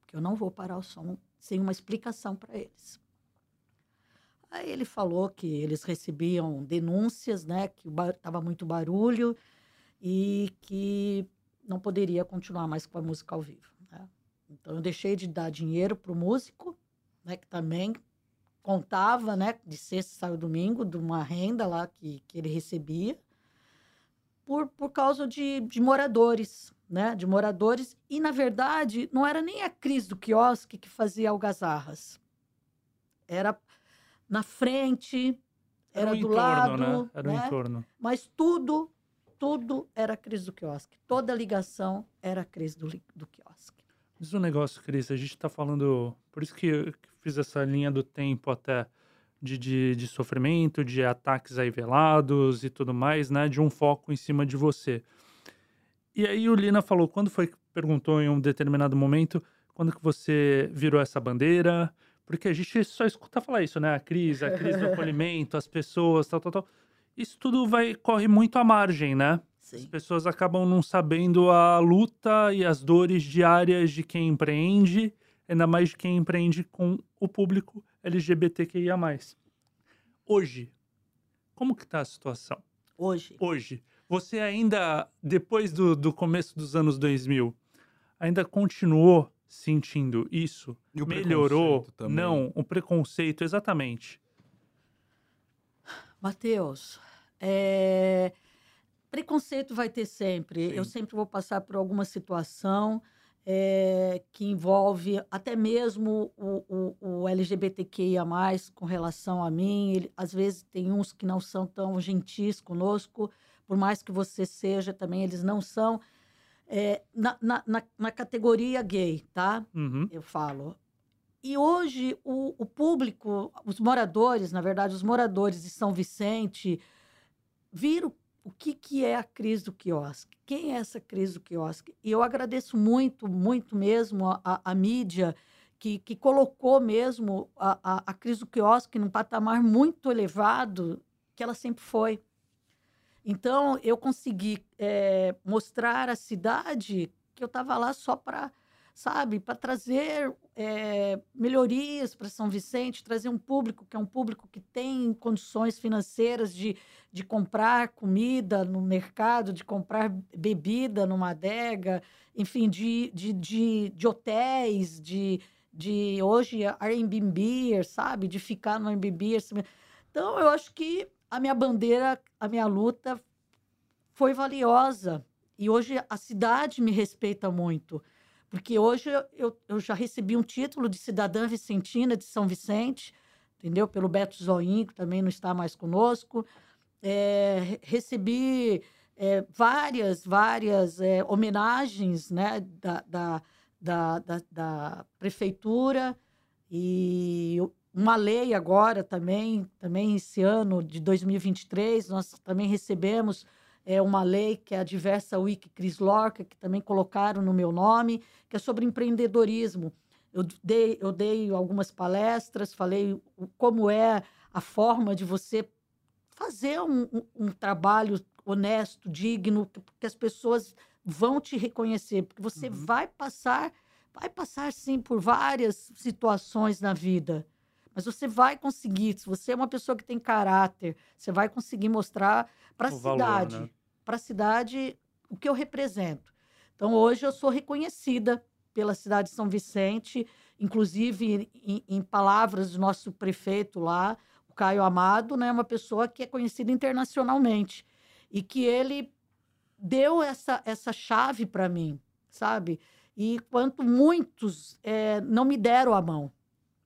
[SPEAKER 2] porque eu não vou parar o som sem uma explicação para eles. Aí ele falou que eles recebiam denúncias, né, que estava muito barulho e que não poderia continuar mais com a música ao vivo. né. Então eu deixei de dar dinheiro para o músico, né, que também contava, né, de sexta, sábado, domingo, de uma renda lá que, que ele recebia, por, por causa de, de moradores, né, de moradores. E, na verdade, não era nem a Cris do quiosque que fazia algazarras. Era na frente, era,
[SPEAKER 3] o
[SPEAKER 2] do
[SPEAKER 3] entorno,
[SPEAKER 2] lado,
[SPEAKER 3] né? Era o
[SPEAKER 2] né?
[SPEAKER 3] entorno.
[SPEAKER 2] mas tudo, tudo era a Cris do quiosque. Toda ligação era a Cris do, do quiosque.
[SPEAKER 3] Diz um negócio, Cris, a gente tá falando. Por isso que eu fiz essa linha do tempo até de, de, de sofrimento, de ataques aí velados e tudo mais, né? De um foco em cima de você. E aí o Lina falou, quando foi que perguntou em um determinado momento, quando que você virou essa bandeira? Porque a gente só escuta falar isso, né? A crise, a crise do acolhimento, as pessoas, tal, tal, tal. Isso tudo vai corre muito à margem, né? As
[SPEAKER 2] Sim.
[SPEAKER 3] pessoas acabam não sabendo a luta e as dores diárias de quem empreende, ainda mais de quem empreende com o público LGBTQIA+. Hoje, como que tá a situação?
[SPEAKER 2] Hoje,
[SPEAKER 3] Hoje, você ainda, depois do, do começo dos anos 2000, ainda continuou sentindo isso?
[SPEAKER 4] E o
[SPEAKER 3] Melhorou? Não, o preconceito, exatamente.
[SPEAKER 2] Matheus, é, preconceito vai ter sempre. Eu
[SPEAKER 4] Sim.
[SPEAKER 2] sempre vou passar por alguma situação é, que envolve até mesmo o, o, o, LGBTQIA, com relação a mim. Ele, às vezes tem uns que não são tão gentis conosco, por mais que você seja também, eles não são. É, na, na, na, na, categoria gay, tá?
[SPEAKER 3] Uhum.
[SPEAKER 2] Eu falo. E hoje o, o público, os moradores, na verdade, os moradores de São Vicente, viram o que, que é a crise do quiosque, quem é essa crise do quiosque. E eu agradeço muito, muito mesmo a, a, a mídia que, que colocou mesmo a, a, a crise do quiosque num patamar muito elevado que ela sempre foi. Então, eu consegui é, mostrar à cidade que eu estava lá só para sabe, para trazer é, melhorias para São Vicente, trazer um público que é um público que tem condições financeiras de, de comprar comida no mercado, de comprar bebida numa adega, enfim, de, de, de, de hotéis, de, de hoje Airbnb, sabe, de ficar no Airbnb. Então, eu acho que a minha bandeira, a minha luta foi valiosa. E hoje a cidade me respeita muito. Porque hoje eu, eu já recebi um título de cidadã vicentina de São Vicente, entendeu? Pelo Beto Zoinho, que também não está mais conosco. É, recebi é, várias, várias é, homenagens né, da, da, da, da, da prefeitura e uma lei agora também, também esse ano de 2023, nós também recebemos é uma lei que é a Diversa Wiki Cris Lorca, que também colocaram no meu nome, que é sobre empreendedorismo. Eu dei, eu dei algumas palestras, falei como é a forma de você fazer um, um, um trabalho honesto, digno, que as pessoas vão te reconhecer, porque você uhum. vai passar, vai passar sim por várias situações na vida, mas você vai conseguir. Se você é uma pessoa que tem caráter, você vai conseguir mostrar para a cidade. Valor, né? Para a cidade o que eu represento. Então, hoje eu sou reconhecida pela cidade de São Vicente, inclusive em, em palavras do nosso prefeito lá, o Caio Amado, né, uma pessoa que é conhecida internacionalmente e que ele deu essa, essa chave para mim, sabe? E quanto muitos é, não me deram a mão.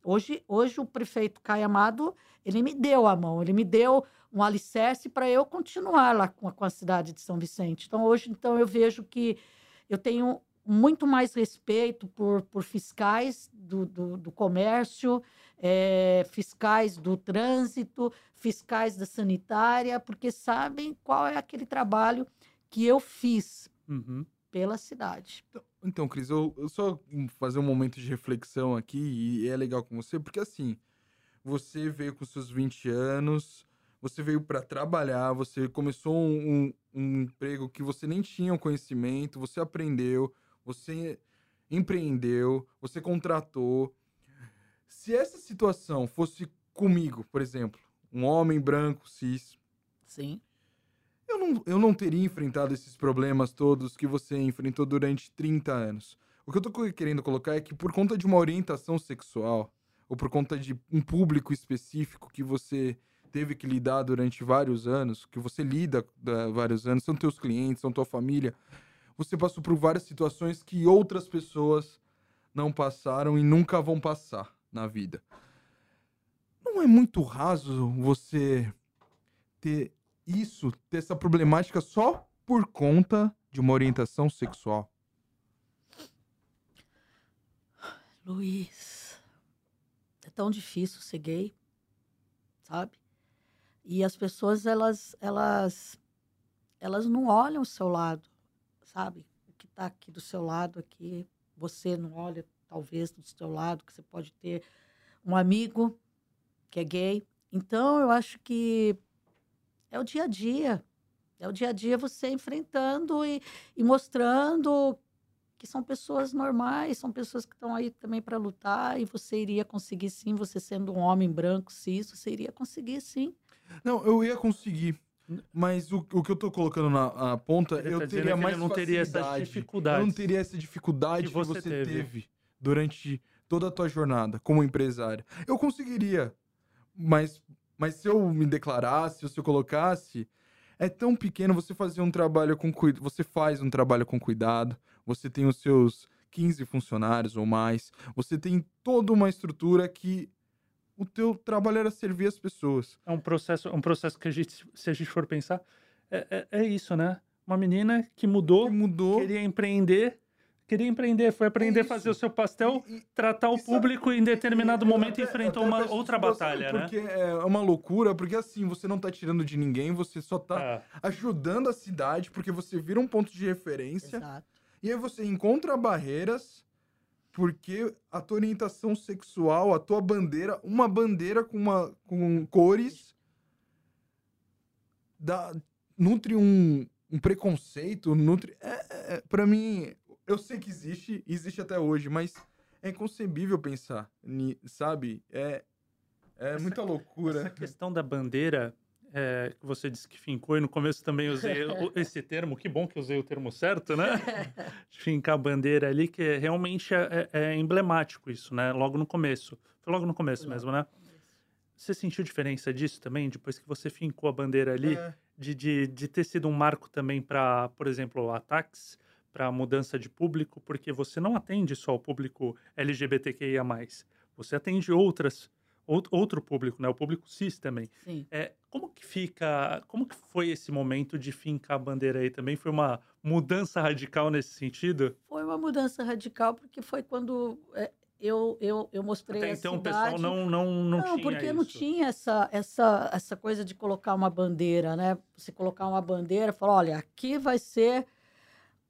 [SPEAKER 2] Hoje, hoje o prefeito Caio Amado, ele me deu a mão, ele me deu um alicerce para eu continuar lá com a, com a cidade de São Vicente. Então, hoje, então, eu vejo que eu tenho muito mais respeito por, por fiscais do, do, do comércio, é, fiscais do trânsito, fiscais da sanitária, porque sabem qual é aquele trabalho que eu fiz
[SPEAKER 3] uhum.
[SPEAKER 2] pela cidade.
[SPEAKER 4] Então, então Cris, eu, eu só fazer um momento de reflexão aqui, e é legal com você, porque assim, você veio com seus 20 anos, você veio para trabalhar, você começou um, um, um, emprego que você nem tinha o conhecimento, você aprendeu, você empreendeu, você contratou. Se essa situação fosse comigo, por exemplo, um homem branco, cis.
[SPEAKER 2] Sim.
[SPEAKER 4] Eu não, eu não teria enfrentado esses problemas todos que você enfrentou durante 30 anos. O que eu tô querendo colocar é que por conta de uma orientação sexual, ou por conta de um público específico que você teve que lidar durante vários anos, que você lida há vários anos, são teus clientes, são tua família. Você passou por várias situações que outras pessoas não passaram e nunca vão passar na vida. Não é muito raso você ter isso, ter essa problemática só por conta de uma orientação sexual?
[SPEAKER 2] Luiz, é tão difícil ser gay, sabe? E as pessoas, elas, elas, elas não olham o seu lado, sabe? O que está aqui do seu lado, aqui, você não olha, talvez, do seu lado, que você pode ter um amigo que é gay. Então, eu acho que é o dia a dia. É o dia a dia você enfrentando e, e mostrando que são pessoas normais, são pessoas que estão aí também para lutar e você iria conseguir sim, você sendo um homem branco, cis, você iria conseguir sim.
[SPEAKER 4] Não, eu ia conseguir. Mas o, o que eu tô colocando na ponta, ele eu tá teria mais
[SPEAKER 3] não teria essa dificuldade.
[SPEAKER 4] Eu não teria essa dificuldade que você, que você teve. teve. durante toda a tua jornada como empresária. Eu conseguiria, mas, mas se eu me declarasse, se eu colocasse, é tão pequeno você fazer um trabalho com cuidado. Você faz um trabalho com cuidado, você tem os seus 15 funcionários ou mais, você tem toda uma estrutura que o teu trabalho era servir as pessoas.
[SPEAKER 3] É um processo, um processo que a gente, se a gente for pensar, é, é, é isso, né? Uma menina que mudou,
[SPEAKER 4] Que mudou.
[SPEAKER 3] queria empreender, queria empreender, foi aprender a fazer o seu pastel,
[SPEAKER 4] E- e-
[SPEAKER 3] tratar o
[SPEAKER 4] e sabe-
[SPEAKER 3] público e em determinado
[SPEAKER 4] Eu
[SPEAKER 3] momento
[SPEAKER 4] até-
[SPEAKER 3] enfrentou
[SPEAKER 4] até
[SPEAKER 3] uma outra batalha, né?
[SPEAKER 4] Porque é uma loucura, porque assim, você não tá tirando de ninguém, você só tá
[SPEAKER 3] É.
[SPEAKER 4] ajudando a cidade, porque você vira um ponto de referência.
[SPEAKER 2] Exato.
[SPEAKER 4] E aí você encontra barreiras porque a tua orientação sexual, a tua bandeira, uma bandeira com, uma, com cores, dá, nutre um, um preconceito, nutre. É, é, é, pra mim, eu sei que existe, existe até hoje, mas é inconcebível pensar, sabe? É, é
[SPEAKER 3] Essa-
[SPEAKER 4] muita loucura.
[SPEAKER 3] Essa questão da bandeira, é, que você disse que fincou, e no começo também usei esse termo, que bom que usei o termo certo, né? De fincar a bandeira ali, que realmente é, é- é emblemático isso, né? Logo no começo. Foi logo no começo
[SPEAKER 2] Logo.
[SPEAKER 3] mesmo, né? Você sentiu diferença disso também, depois que você fincou a bandeira ali,
[SPEAKER 4] É.
[SPEAKER 3] de, de, de ter sido um marco também para, por exemplo, ataques, para mudança de público, porque você não atende só o público LGBTQIA+, você atende outras, out- outro público, né? O público cis também.
[SPEAKER 2] Sim.
[SPEAKER 3] É, como que fica, como que foi esse momento de fincar a bandeira aí? Também foi uma mudança radical nesse sentido?
[SPEAKER 2] Foi uma mudança radical, porque foi quando é, eu, eu, eu mostrei
[SPEAKER 3] Até
[SPEAKER 2] a
[SPEAKER 3] então o
[SPEAKER 2] cidade...
[SPEAKER 3] pessoal não, não, não, tinha
[SPEAKER 2] porque não
[SPEAKER 3] isso.
[SPEAKER 2] tinha essa, essa, essa coisa de colocar uma bandeira, né? Você colocar uma bandeira e falar, olha, aqui vai ser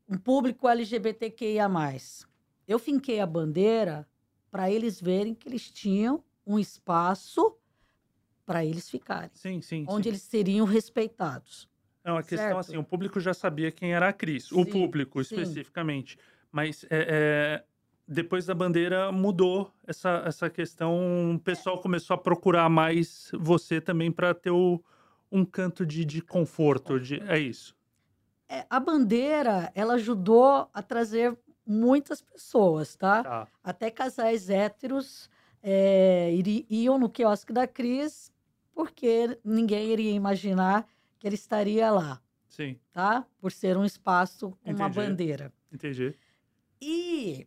[SPEAKER 2] um público LGBTQIA+. Eu finquei a bandeira para eles verem que eles tinham um espaço para eles ficarem,
[SPEAKER 3] Sim, sim.
[SPEAKER 2] onde
[SPEAKER 3] sim.
[SPEAKER 2] eles seriam respeitados.
[SPEAKER 3] É uma questão
[SPEAKER 2] certo?
[SPEAKER 3] assim, o público já sabia quem era a Cris, o
[SPEAKER 2] Sim,
[SPEAKER 3] público
[SPEAKER 2] sim.
[SPEAKER 3] especificamente. Mas é, é, depois da bandeira mudou essa, essa questão, o pessoal começou a procurar mais você também para ter o- um canto de, de conforto. De, é isso.
[SPEAKER 2] É, a bandeira, ela ajudou a trazer muitas pessoas, tá?
[SPEAKER 3] Tá.
[SPEAKER 2] até casais héteros é, iam no quiosque da Cris porque ninguém iria imaginar que ele estaria lá,
[SPEAKER 3] Sim,
[SPEAKER 2] tá? Por ser um espaço com uma
[SPEAKER 3] Entendi.
[SPEAKER 2] bandeira.
[SPEAKER 3] entendi.
[SPEAKER 2] E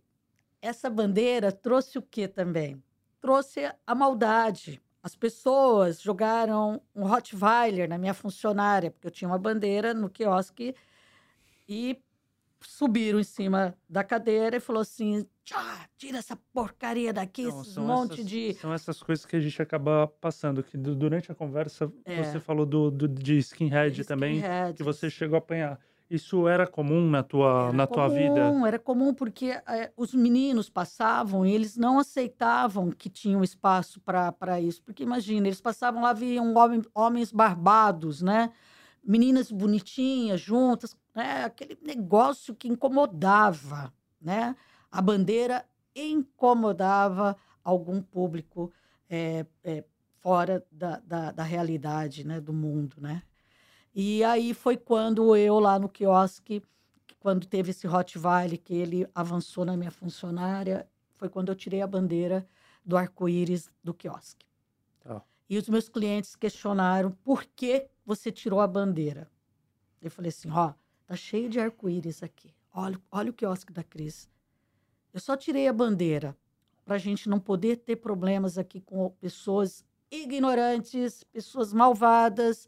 [SPEAKER 2] essa bandeira trouxe o que também? Trouxe a maldade. As pessoas jogaram um Rottweiler na minha funcionária, porque eu tinha uma bandeira no quiosque, e subiram em cima da cadeira e falou assim: "Tchá, tira essa porcaria daqui,
[SPEAKER 3] Então,
[SPEAKER 2] esses monte
[SPEAKER 3] essas,
[SPEAKER 2] de.
[SPEAKER 3] São essas coisas que a gente acaba passando, que du- durante a conversa
[SPEAKER 2] É.
[SPEAKER 3] você falou do, do- de skinhead também,
[SPEAKER 2] skinheads.
[SPEAKER 3] que você chegou a apanhar. Isso era comum na tua,
[SPEAKER 2] Era
[SPEAKER 3] na tua vida?
[SPEAKER 2] comum, Era comum porque eh, os meninos passavam e eles não aceitavam que tinham espaço para isso. Porque imagina, eles passavam lá, viam homem- homens barbados, né? Meninas bonitinhas juntas, né? aquele negócio que incomodava, né? A bandeira incomodava algum público eh, eh, fora da, da, da realidade, né? Do mundo, né? E aí foi quando eu lá no quiosque, quando teve esse Rottweiler, que ele avançou na minha funcionária, foi quando eu tirei a bandeira do arco-íris do quiosque.
[SPEAKER 3] Tá.
[SPEAKER 2] E os meus clientes questionaram por que você tirou a bandeira. Eu falei assim, ó, tá cheio de arco-íris aqui. Olha, olha o quiosque da Cris. Eu só tirei a bandeira para a gente não poder ter problemas aqui com pessoas ignorantes, pessoas malvadas,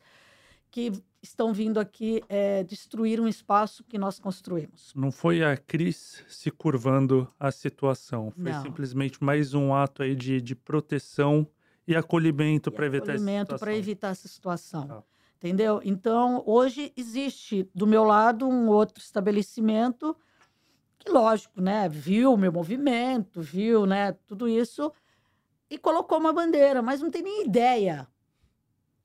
[SPEAKER 2] que estão vindo aqui eh, destruir um espaço que nós construímos.
[SPEAKER 3] Não foi a Cris se curvando à situação, foi
[SPEAKER 2] Não.
[SPEAKER 3] simplesmente mais um ato aí de, de proteção e acolhimento para evitar essa
[SPEAKER 2] acolhimento para
[SPEAKER 3] situação.
[SPEAKER 2] evitar essa situação.
[SPEAKER 3] Tá.
[SPEAKER 2] Entendeu? Então, hoje existe do meu lado um outro estabelecimento que, lógico, né, viu o meu movimento, viu, né, tudo isso e colocou uma bandeira, mas não tem nem ideia.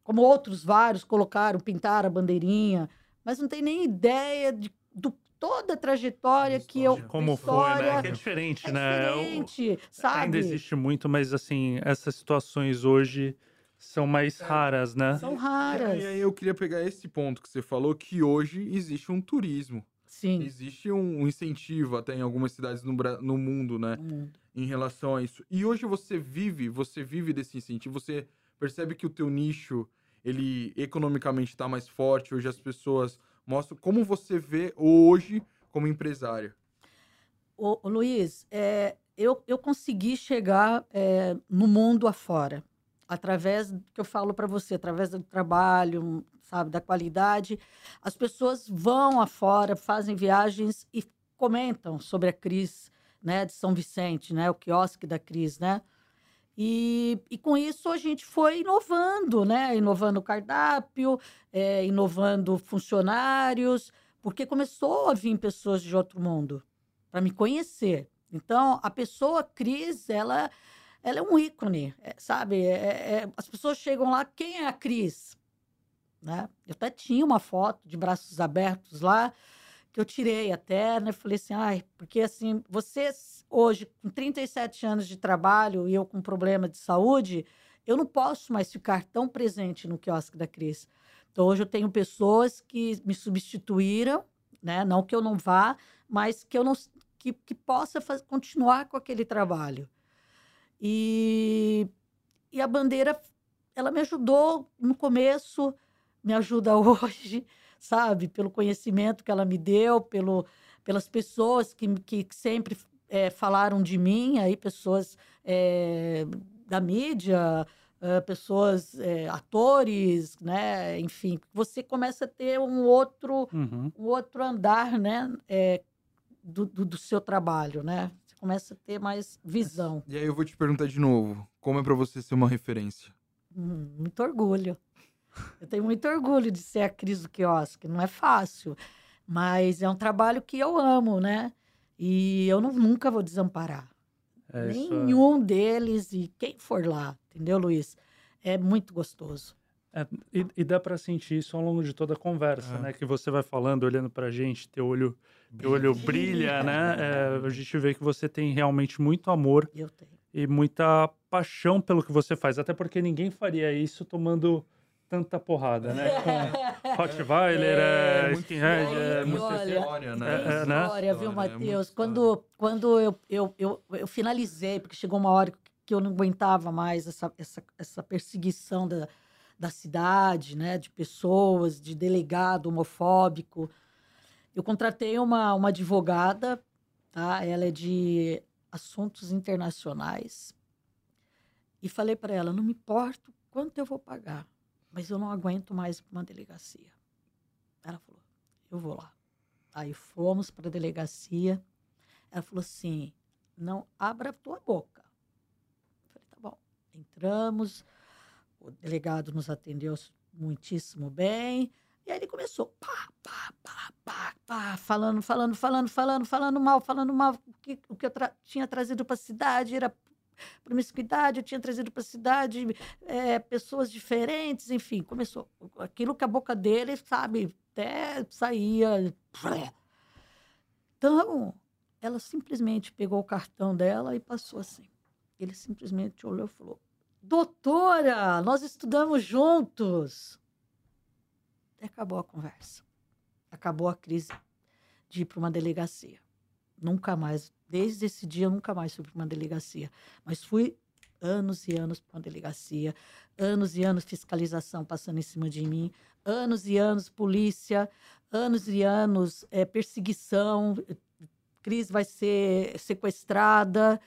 [SPEAKER 2] Como outros vários colocaram, pintaram a bandeirinha, mas não tem nem ideia de do, toda a trajetória que eu
[SPEAKER 4] história.
[SPEAKER 3] Como
[SPEAKER 2] da
[SPEAKER 3] foi, né?
[SPEAKER 2] história.
[SPEAKER 3] Que é diferente,
[SPEAKER 2] É
[SPEAKER 3] né?
[SPEAKER 2] Diferente, sabe?
[SPEAKER 3] Ainda existe muito, mas assim, essas situações hoje são mais
[SPEAKER 4] É.
[SPEAKER 3] raras, né?
[SPEAKER 2] São
[SPEAKER 4] E
[SPEAKER 2] raras.
[SPEAKER 4] aí eu queria pegar esse ponto que você falou, que hoje existe um turismo.
[SPEAKER 2] Sim.
[SPEAKER 4] Existe um incentivo até em algumas cidades no, no mundo, né?
[SPEAKER 2] no mundo.
[SPEAKER 4] em relação a isso. E hoje você vive, você vive desse incentivo, você percebe que o teu nicho, ele economicamente está mais forte, hoje as pessoas mostram como você vê hoje como empresário.
[SPEAKER 2] Ô, ô Luiz, é, eu, eu consegui chegar é, no mundo afora, através do que eu falo para você, através do trabalho, sabe, da qualidade. As pessoas vão afora, fazem viagens e comentam sobre a Cris, né, de São Vicente, né, o quiosque da Cris, né? E, e com isso a gente foi inovando, né? Inovando o cardápio, é, inovando funcionários, porque começou a vir pessoas de outro mundo para me conhecer. Então, a pessoa Cris, ela, ela é um ícone, é, sabe? É, é, as pessoas chegam lá, quem é a Cris? Né? Eu até tinha uma foto de braços abertos lá, eu tirei até, né? Falei assim, ai, porque assim, vocês hoje, com 37 anos de trabalho e eu com problema de saúde, eu não posso mais ficar tão presente no quiosque da Cris. Então, hoje eu tenho pessoas que me substituíram, né? Não que eu não vá, mas que eu não que, que possa continuar com aquele trabalho. E, e a bandeira, ela me ajudou no começo, me ajuda hoje, sabe? Pelo conhecimento que ela me deu, pelo, pelas pessoas que, que sempre é, falaram de mim, aí pessoas é, da mídia, pessoas, é, atores, né? Enfim, você começa a ter um outro, uhum. um outro andar, né? É, do, do, do, seu trabalho, né? Você começa a ter mais visão.
[SPEAKER 4] E aí eu vou te perguntar de novo, como é para você ser uma referência?
[SPEAKER 2] Hum, muito orgulho. Eu tenho muito orgulho de ser a Cris do quiosque. Não é fácil, mas é um trabalho que eu amo, né? E eu não, nunca vou desamparar. É, é Nenhum é... deles e quem for lá, entendeu, Luiz? É muito gostoso.
[SPEAKER 3] É, e, e, dá para sentir isso ao longo de toda a conversa, é. né? Que você vai falando, olhando para gente, teu olho, teu olho brilha, né? É, a gente vê que você tem realmente muito amor e muita paixão pelo que você faz. Até porque ninguém faria isso tomando tanta porrada, né? Com Rottweiler, é, é, Skinhead, é,
[SPEAKER 2] muita história, né? É, é, né? História, viu, Matheus? Quando, quando eu, eu, eu, eu, finalizei, porque chegou uma hora que eu não aguentava mais essa, essa, essa perseguição da, da cidade, né? De pessoas, de delegado homofóbico. Eu contratei uma, uma advogada, tá? Ela é de assuntos internacionais. E falei para ela, não me importa quanto eu vou pagar mas eu não aguento mais uma delegacia. Ela falou, eu vou lá. Aí fomos para a delegacia. Ela falou assim, não abra a tua boca. Eu falei, tá bom. Entramos, o delegado nos atendeu muitíssimo bem. E aí ele começou, pá, pá, pá, pá, pá, falando, falando, falando, falando, falando mal, falando mal. O que, o que eu tra tinha trazido para a cidade era promiscuidade, eu tinha trazido para a cidade é, pessoas diferentes, enfim, começou. Aquilo que a boca dele, sabe, até saía. Então, ela simplesmente pegou o cartão dela e passou assim. Ele simplesmente olhou e falou: Doutora, nós estudamos juntos. E acabou a conversa. Acabou a crise de ir para uma delegacia. Nunca mais Desde esse dia, eu nunca mais fui para uma delegacia. Mas fui anos e anos para uma delegacia, anos e anos fiscalização passando em cima de mim, anos e anos polícia, anos e anos é, perseguição. Cris vai ser sequestrada.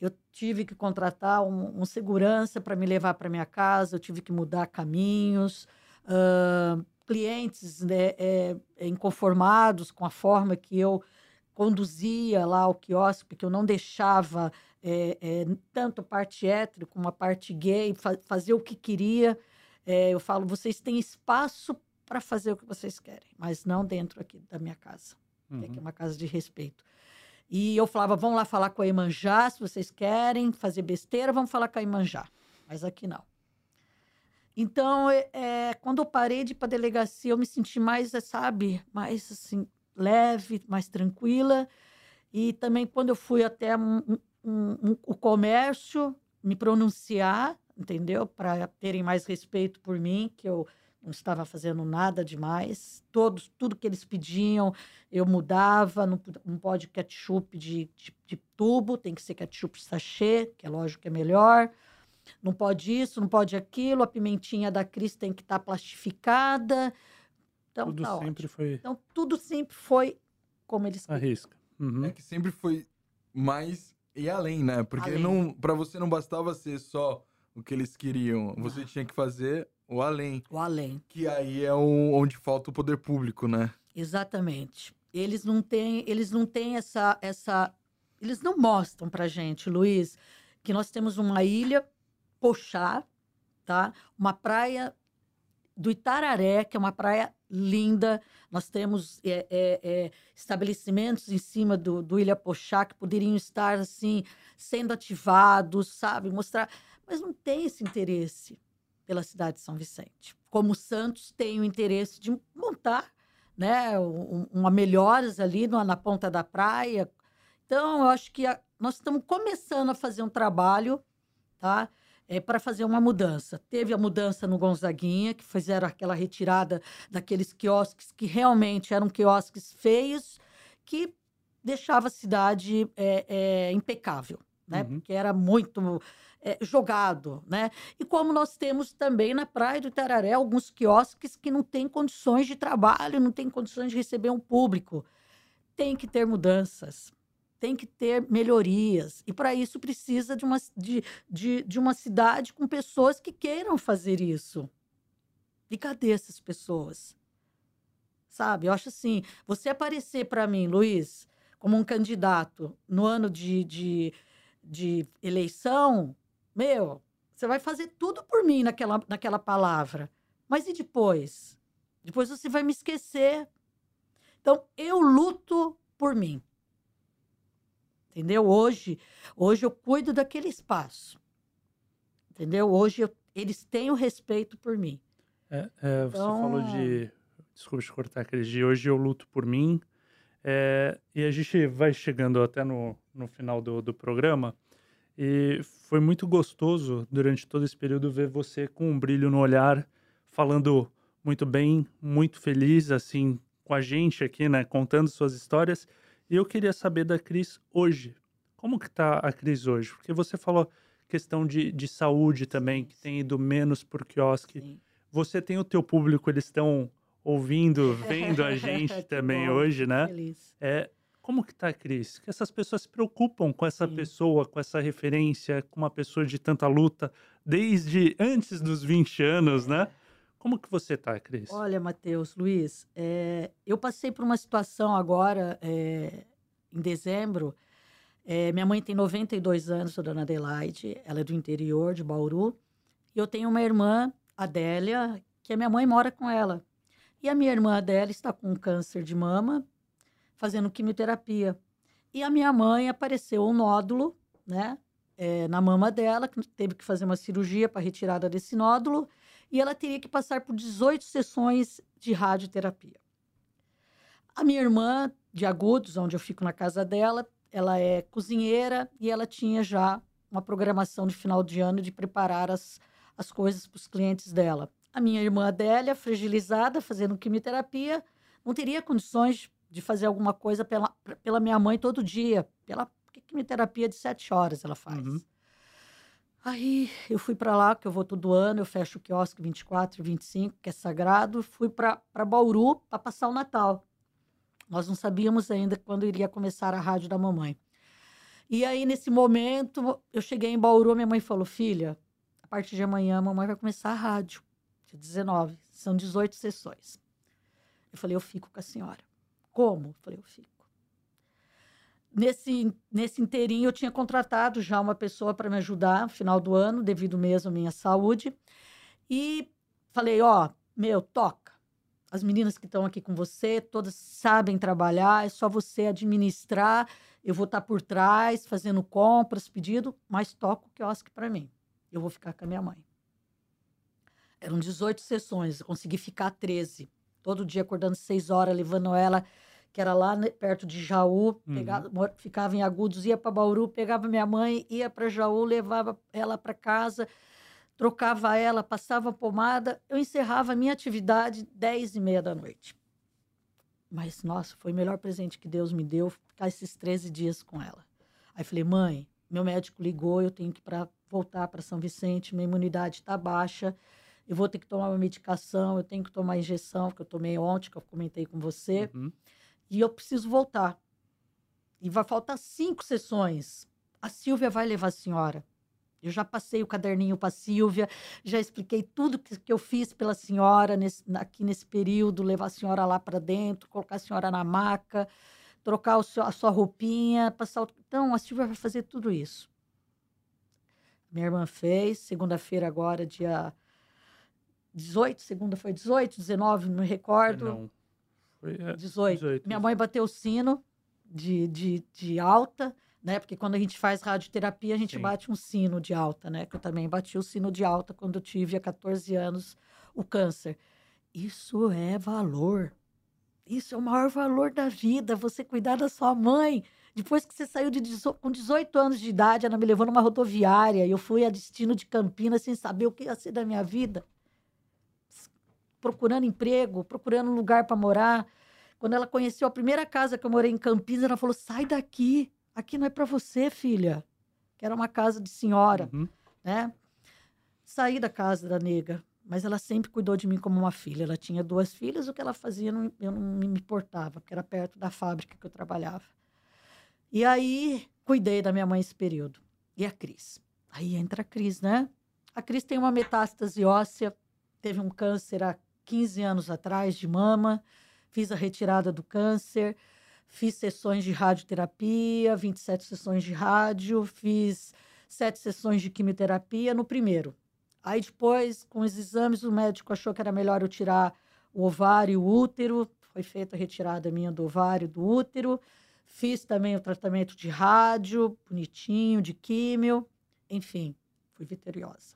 [SPEAKER 2] Eu tive que contratar um, um segurança para me levar para minha casa. Eu tive que mudar caminhos. Uh, clientes né, é, inconformados com a forma que eu conduzia lá o quiosque, porque eu não deixava é, é, tanto a parte hétero como a parte gay fa fazer o que queria. É, eu falo, vocês têm espaço para fazer o que vocês querem, mas não dentro aqui da minha casa, uhum. que é uma casa de respeito. E eu falava, vão lá falar com a Imanjá, se vocês querem fazer besteira, vamos falar com a Imanjá. Mas aqui não. Então, é, é quando eu parei de ir para a delegacia, eu me senti mais, sabe, mais assim, leve, mais tranquila. E também quando eu fui até um, um, um, o comércio me pronunciar, entendeu? Para terem mais respeito por mim, que eu não estava fazendo nada demais. Todos, tudo que eles pediam, eu mudava. Não, não pode ketchup de, de, de tubo, tem que ser ketchup sachê, que é lógico que é melhor. Não pode isso, não pode aquilo. A pimentinha da Cris tem que estar tá plastificada. Então, tudo tá sempre ótimo. foi. Então, tudo sempre foi como eles
[SPEAKER 3] queriam. Arrisca.
[SPEAKER 4] Uhum. É que sempre foi mas e além, né? Porque
[SPEAKER 2] Além.
[SPEAKER 4] não, para você não bastava ser só o que eles queriam, você tinha que fazer o além,
[SPEAKER 2] O além.
[SPEAKER 4] que aí é o- onde falta o poder público, né?
[SPEAKER 2] Exatamente. Eles não têm, eles não têm essa, essa, eles não mostram pra gente, Luiz, que nós temos uma ilha, Pochá, tá? Uma praia do Itararé, que é uma praia linda. Nós temos é, é, é, estabelecimentos em cima do, do Ilha Pochá que poderiam estar assim sendo ativados, sabe? Mostrar, mas não tem esse interesse pela cidade de São Vicente. Como Santos tem o interesse de montar né, um- uma melhoras ali no- na ponta da praia. Então, eu acho que a- nós estamos começando a fazer um trabalho, tá? É, para fazer uma mudança. Teve a mudança no Gonzaguinha, que fizeram aquela retirada daqueles quiosques que realmente eram quiosques feios, que deixava a cidade é, é, impecável, né?
[SPEAKER 3] Uhum.
[SPEAKER 2] Porque era muito é, jogado, né? E como nós temos também na Praia do Itararé alguns quiosques que não têm condições de trabalho, não têm condições de receber um público. Tem que ter mudanças, tem que ter melhorias. E para isso precisa de uma, de, de, de uma cidade com pessoas que queiram fazer isso. E cadê essas pessoas? Sabe? Eu acho assim, você aparecer para mim, Luiz, como um candidato no ano de, de, de eleição, meu, você vai fazer tudo por mim naquela, naquela palavra. Mas e depois? Depois você vai me esquecer. Então, eu luto por mim. Entendeu? Hoje, hoje eu cuido daquele espaço. Entendeu? Hoje eu- eles têm o respeito por mim.
[SPEAKER 3] É, é, você falou
[SPEAKER 2] Então-
[SPEAKER 3] de. Desculpa te cortar, Cris. De hoje eu luto por mim. É, e a gente vai chegando até no, no final do, do programa. E foi muito gostoso durante todo esse período ver você com um brilho no olhar, falando muito bem, muito feliz, assim, com a gente aqui, né? Contando suas histórias. E eu queria saber da Cris hoje. Como que tá a Cris hoje? Porque você falou questão de, de saúde também, que tem ido menos por quiosque
[SPEAKER 2] Sim.
[SPEAKER 3] você tem o teu público, eles estão ouvindo, vendo a gente também
[SPEAKER 2] bom,
[SPEAKER 3] hoje, né?
[SPEAKER 2] Feliz.
[SPEAKER 3] É, como que tá, Cris? Que essas pessoas se preocupam com essa
[SPEAKER 2] Sim.
[SPEAKER 3] pessoa, com essa referência, com uma pessoa de tanta luta, desde antes dos 20 anos, né? Como que você tá, Cris?
[SPEAKER 2] Olha, Matheus, Luiz, é, eu passei por uma situação agora, é, em dezembro. É, minha mãe tem 92 anos, a dona Adelaide, ela é do interior de Bauru. E eu tenho uma irmã, Adélia, que a minha mãe mora com ela. E a minha irmã Adélia está com câncer de mama, fazendo quimioterapia. E a minha mãe apareceu um nódulo, né, na mama dela, que teve que fazer uma cirurgia para retirada desse nódulo e ela teria que passar por 18 sessões de radioterapia. A minha irmã, de Agudos, onde eu fico na casa dela, ela é cozinheira e ela tinha já uma programação de final de ano de preparar as, as coisas para os clientes dela. A minha irmã Adélia, fragilizada, fazendo quimioterapia, não teria condições de fazer alguma coisa pela, pela minha mãe todo dia, pela quimioterapia de sete horas ela faz.
[SPEAKER 3] Uhum.
[SPEAKER 2] Aí eu fui para lá, que eu vou todo ano, eu fecho o quiosque 24 e 25, que é sagrado. Fui para Bauru para passar o Natal. Nós não sabíamos ainda quando iria começar a rádio da mamãe. E aí, nesse momento, eu cheguei em Bauru, minha mãe falou: Filha, a partir de amanhã a mamãe vai começar a rádio, dia 19, são 18 sessões. Eu falei: Eu fico com a senhora. Como? Eu falei: Eu fico nesse, nesse inteirinho eu tinha contratado já uma pessoa para me ajudar no final do ano, devido mesmo à minha saúde. E falei, ó, meu, toca. As meninas que estão aqui com você, todas sabem trabalhar, é só você administrar. Eu vou estar por trás, fazendo compras, pedido, mas toca o quiosque para mim. Eu vou ficar com a minha mãe. Eram 18 sessões, eu consegui ficar 13. Todo dia acordando 6 horas, levando ela que era lá perto de Jaú, pegava, mor- ficava em Agudos, ia para Bauru, pegava minha mãe, ia para Jaú, levava ela para casa, trocava ela, passava pomada, eu encerrava a minha atividade 10 e meia da noite. Mas, nossa, foi o melhor presente que Deus me deu, ficar esses 13 dias com ela. Aí falei, mãe, meu médico ligou, eu tenho que pra, voltar para São Vicente, minha imunidade está baixa, eu vou ter que tomar uma medicação, eu tenho que tomar injeção, que eu tomei ontem, que eu comentei com você
[SPEAKER 3] Uhum.
[SPEAKER 2] E eu preciso voltar. e vai faltar cinco sessões. A Silvia vai levar a senhora. Eu já passei o caderninho para a Silvia, já expliquei tudo que, que eu fiz pela senhora nesse, aqui nesse período, levar a senhora lá para dentro, colocar a senhora na maca, trocar seu, a sua roupinha, passar. O... Então, a Silvia vai fazer tudo isso. Minha irmã fez, segunda-feira agora, dia 18, segunda foi 18, 19, não me recordo.
[SPEAKER 3] Não. Foi, é,
[SPEAKER 2] 18. 18. Minha mãe bateu o sino de, de, de alta né? Porque quando a gente faz radioterapia, a gente Sim. bate um sino de alta, né? Que eu também bati o sino de alta quando eu tive há 14 anos o câncer. Isso é valor. Isso é o maior valor da vida, você cuidar da sua mãe. Depois que você saiu de com 18 anos de idade, ela me levou numa rodoviária e eu fui a destino de Campinas sem saber o que ia ser da minha vida. Procurando emprego, procurando um lugar para morar. Quando ela conheceu a primeira casa que eu morei em Campinas, ela falou: sai daqui aqui não é para você, filha. Que era uma casa de senhora, uhum. né? Saí da casa da nega, mas ela sempre cuidou de mim como uma filha. Ela tinha duas filhas, o que ela fazia não, eu não me importava, porque era perto da fábrica que eu trabalhava. E aí cuidei da minha mãe esse período. E a Cris? Aí entra a Cris, né? A Cris tem uma metástase óssea, teve um câncer há 15 anos atrás de mama, fiz a retirada do câncer, Fiz sessões de radioterapia, 27 sessões de rádio, fiz sete sessões de quimioterapia no primeiro. Aí depois, com os exames, o médico achou que era melhor eu tirar o ovário e o útero. Foi feita a retirada minha do ovário e do útero. Fiz também o tratamento de rádio, bonitinho, de químio. Enfim, fui vitoriosa.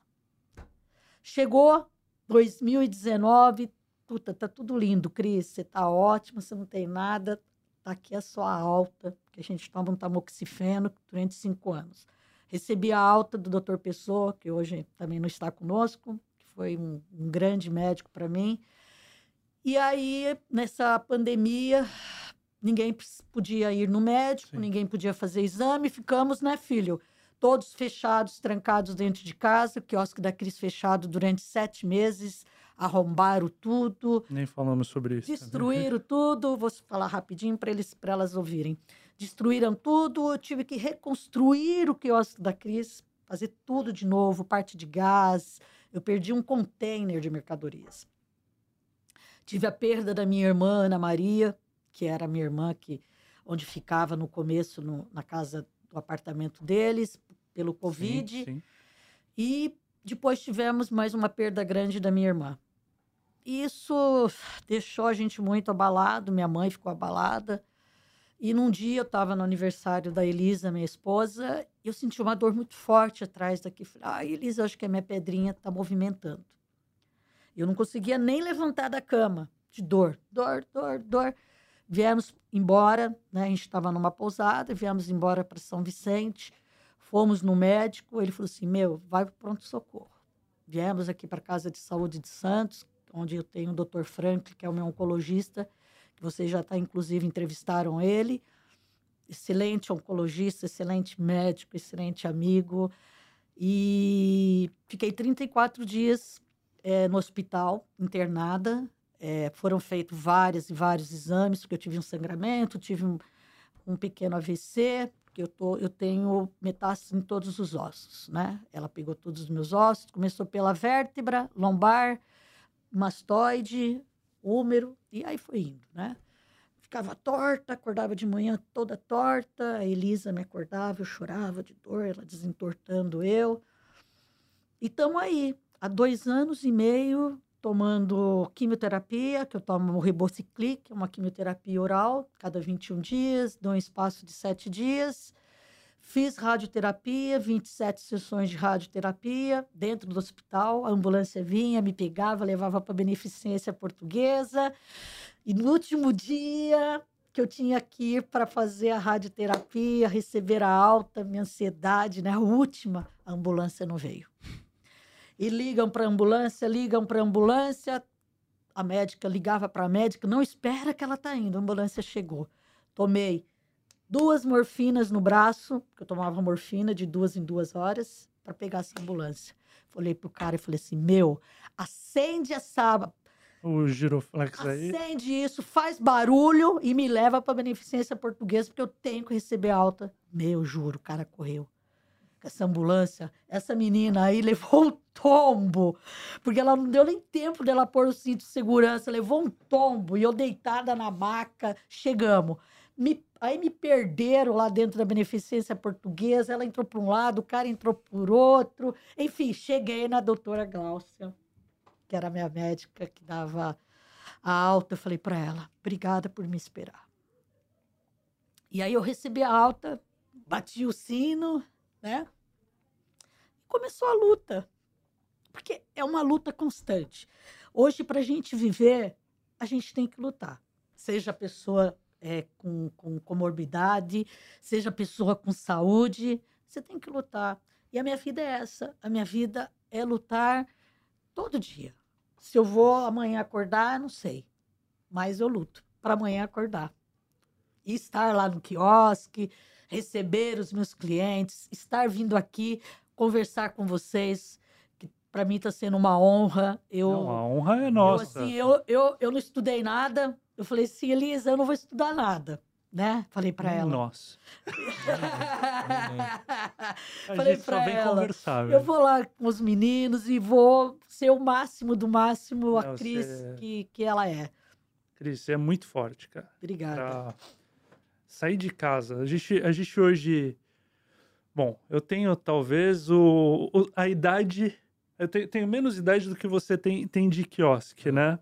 [SPEAKER 2] Chegou 2019, puta, tá tudo lindo, Cris. Você tá ótima, você não tem nada tá aqui a sua alta, que a gente toma um tamoxifeno durante cinco anos. Recebi a alta do Dr. Pessoa, que hoje também não está conosco, que foi um, um grande médico para mim. E aí, nessa pandemia, ninguém podia ir no médico, Sim. ninguém podia fazer exame, ficamos, né, filho? Todos fechados, trancados dentro de casa, o quiosque da Cris fechado durante sete meses arrombaram tudo.
[SPEAKER 3] Nem falamos sobre isso.
[SPEAKER 2] Destruíram também. tudo. Vou falar rapidinho para eles para elas ouvirem. Destruíram tudo. Eu tive que reconstruir o quiosque da Cris, fazer tudo de novo, parte de gás. Eu perdi um container de mercadorias. Tive a perda da minha irmã Ana Maria, que era a minha irmã que onde ficava no começo no, na casa do apartamento deles pelo Covid. Sim, sim. E depois tivemos mais uma perda grande da minha irmã. Isso deixou a gente muito abalado, minha mãe ficou abalada. E num dia eu estava no aniversário da Elisa, minha esposa, e eu senti uma dor muito forte atrás daqui. Falei, ah, Elisa, acho que a minha pedrinha está movimentando. Eu não conseguia nem levantar da cama, de dor, dor, dor, dor. Viemos embora, né? A gente estava numa pousada, viemos embora para São Vicente, fomos no médico, ele falou assim, meu, vai para o pronto-socorro. Viemos aqui para a Casa de Saúde de Santos, onde eu tenho o Dr. Franklin, que é o meu oncologista, que vocês já tá, inclusive entrevistaram ele. Excelente oncologista, excelente médico, excelente amigo. E fiquei 34 dias é, no hospital, internada. É, foram feitos vários e vários exames, porque eu tive um sangramento, tive um, um pequeno AVC, porque eu, tô, eu tenho metástase em todos os ossos, né? Ela pegou todos os meus ossos, começou pela vértebra, lombar, mastoide, úmero, e aí foi indo, né? Ficava torta, acordava de manhã toda torta, a Elisa me acordava, eu chorava de dor, ela desentortando eu. E estamos aí, há dois anos e meio, tomando quimioterapia, que eu tomo o Ribociclic, uma quimioterapia oral, cada 21 dias, dou um espaço de sete dias. Fiz radioterapia, 27 sessões de radioterapia dentro do hospital. A ambulância vinha, me pegava, levava para a beneficência portuguesa. E no último dia que eu tinha que ir para fazer a radioterapia, receber a alta, minha ansiedade, né? A última, a ambulância não veio. E ligam para a ambulância, ligam para a ambulância. A médica ligava para a médica, não espera que ela está indo. A ambulância chegou. Tomei duas morfinas no braço, porque eu tomava morfina de duas em duas horas, para pegar essa ambulância. Falei pro cara e falei assim: meu, acende essa
[SPEAKER 3] o giroflex aí.
[SPEAKER 2] Acende isso, faz barulho e me leva pra beneficência portuguesa, porque eu tenho que receber alta. Meu, juro, o cara correu. Essa ambulância, essa menina aí levou um tombo, porque ela não deu nem tempo dela pôr o cinto de segurança, levou um tombo e eu deitada na maca, chegamos. Me- aí me perderam lá dentro da beneficência portuguesa, ela entrou por um lado, o cara entrou por outro. Enfim, cheguei na doutora Gláucia, que era minha médica que dava a alta. Eu falei para ela, obrigada por me esperar. E aí eu recebi a alta, bati o sino, né? Começou a luta, porque é uma luta constante. Hoje, para a gente viver, a gente tem que lutar. Seja a pessoa é, com, com comorbidade, seja a pessoa com saúde, você tem que lutar. E a minha vida é essa. A minha vida é lutar todo dia. Se eu vou amanhã acordar, não sei. Mas eu luto para amanhã acordar. E estar lá no quiosque, receber os meus clientes, estar vindo aqui conversar com vocês, que para mim está sendo uma honra. Eu,
[SPEAKER 3] Não, a honra é
[SPEAKER 2] eu,
[SPEAKER 3] nossa.
[SPEAKER 2] assim, eu, eu, eu não estudei nada. Eu falei assim, Elisa, eu não vou estudar nada. Né? Falei para ela.
[SPEAKER 3] Nossa.
[SPEAKER 2] Falei
[SPEAKER 3] vem
[SPEAKER 2] ela, Eu vou lá com os meninos e vou ser o máximo do máximo a
[SPEAKER 3] Não,
[SPEAKER 2] Cris
[SPEAKER 3] você-
[SPEAKER 2] que, que ela é.
[SPEAKER 3] Cris, você é muito forte, cara.
[SPEAKER 2] Obrigada.
[SPEAKER 3] Pra sair de casa. A gente, a gente hoje. Bom, eu tenho talvez o, o- a idade. Eu tenho, tenho menos idade do que você tem, tem de quiosque, né?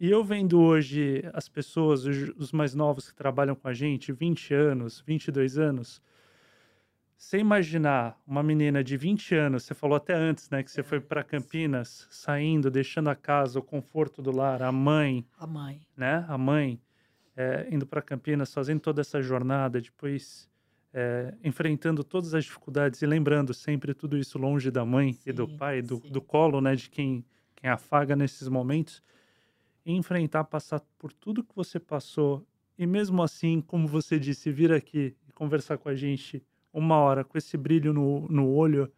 [SPEAKER 3] E eu vendo hoje as pessoas, os, os mais novos que trabalham com a gente, 20 anos, 22 anos. Você imaginar uma menina de 20 anos, você falou até antes, né, que você foi para Campinas, saindo, deixando a casa, o conforto do lar, a mãe,
[SPEAKER 2] A mãe.
[SPEAKER 3] né? A mãe é, indo para Campinas, fazendo toda essa jornada, depois é, enfrentando todas as dificuldades e lembrando sempre tudo isso longe da mãe e do
[SPEAKER 2] Sim,
[SPEAKER 3] pai, do,
[SPEAKER 2] sim.
[SPEAKER 3] do colo, né? De quem, quem afaga nesses momentos. E enfrentar, passar por tudo que você passou e mesmo assim, como você disse, vir aqui e conversar com a gente uma hora com esse brilho no, no olho,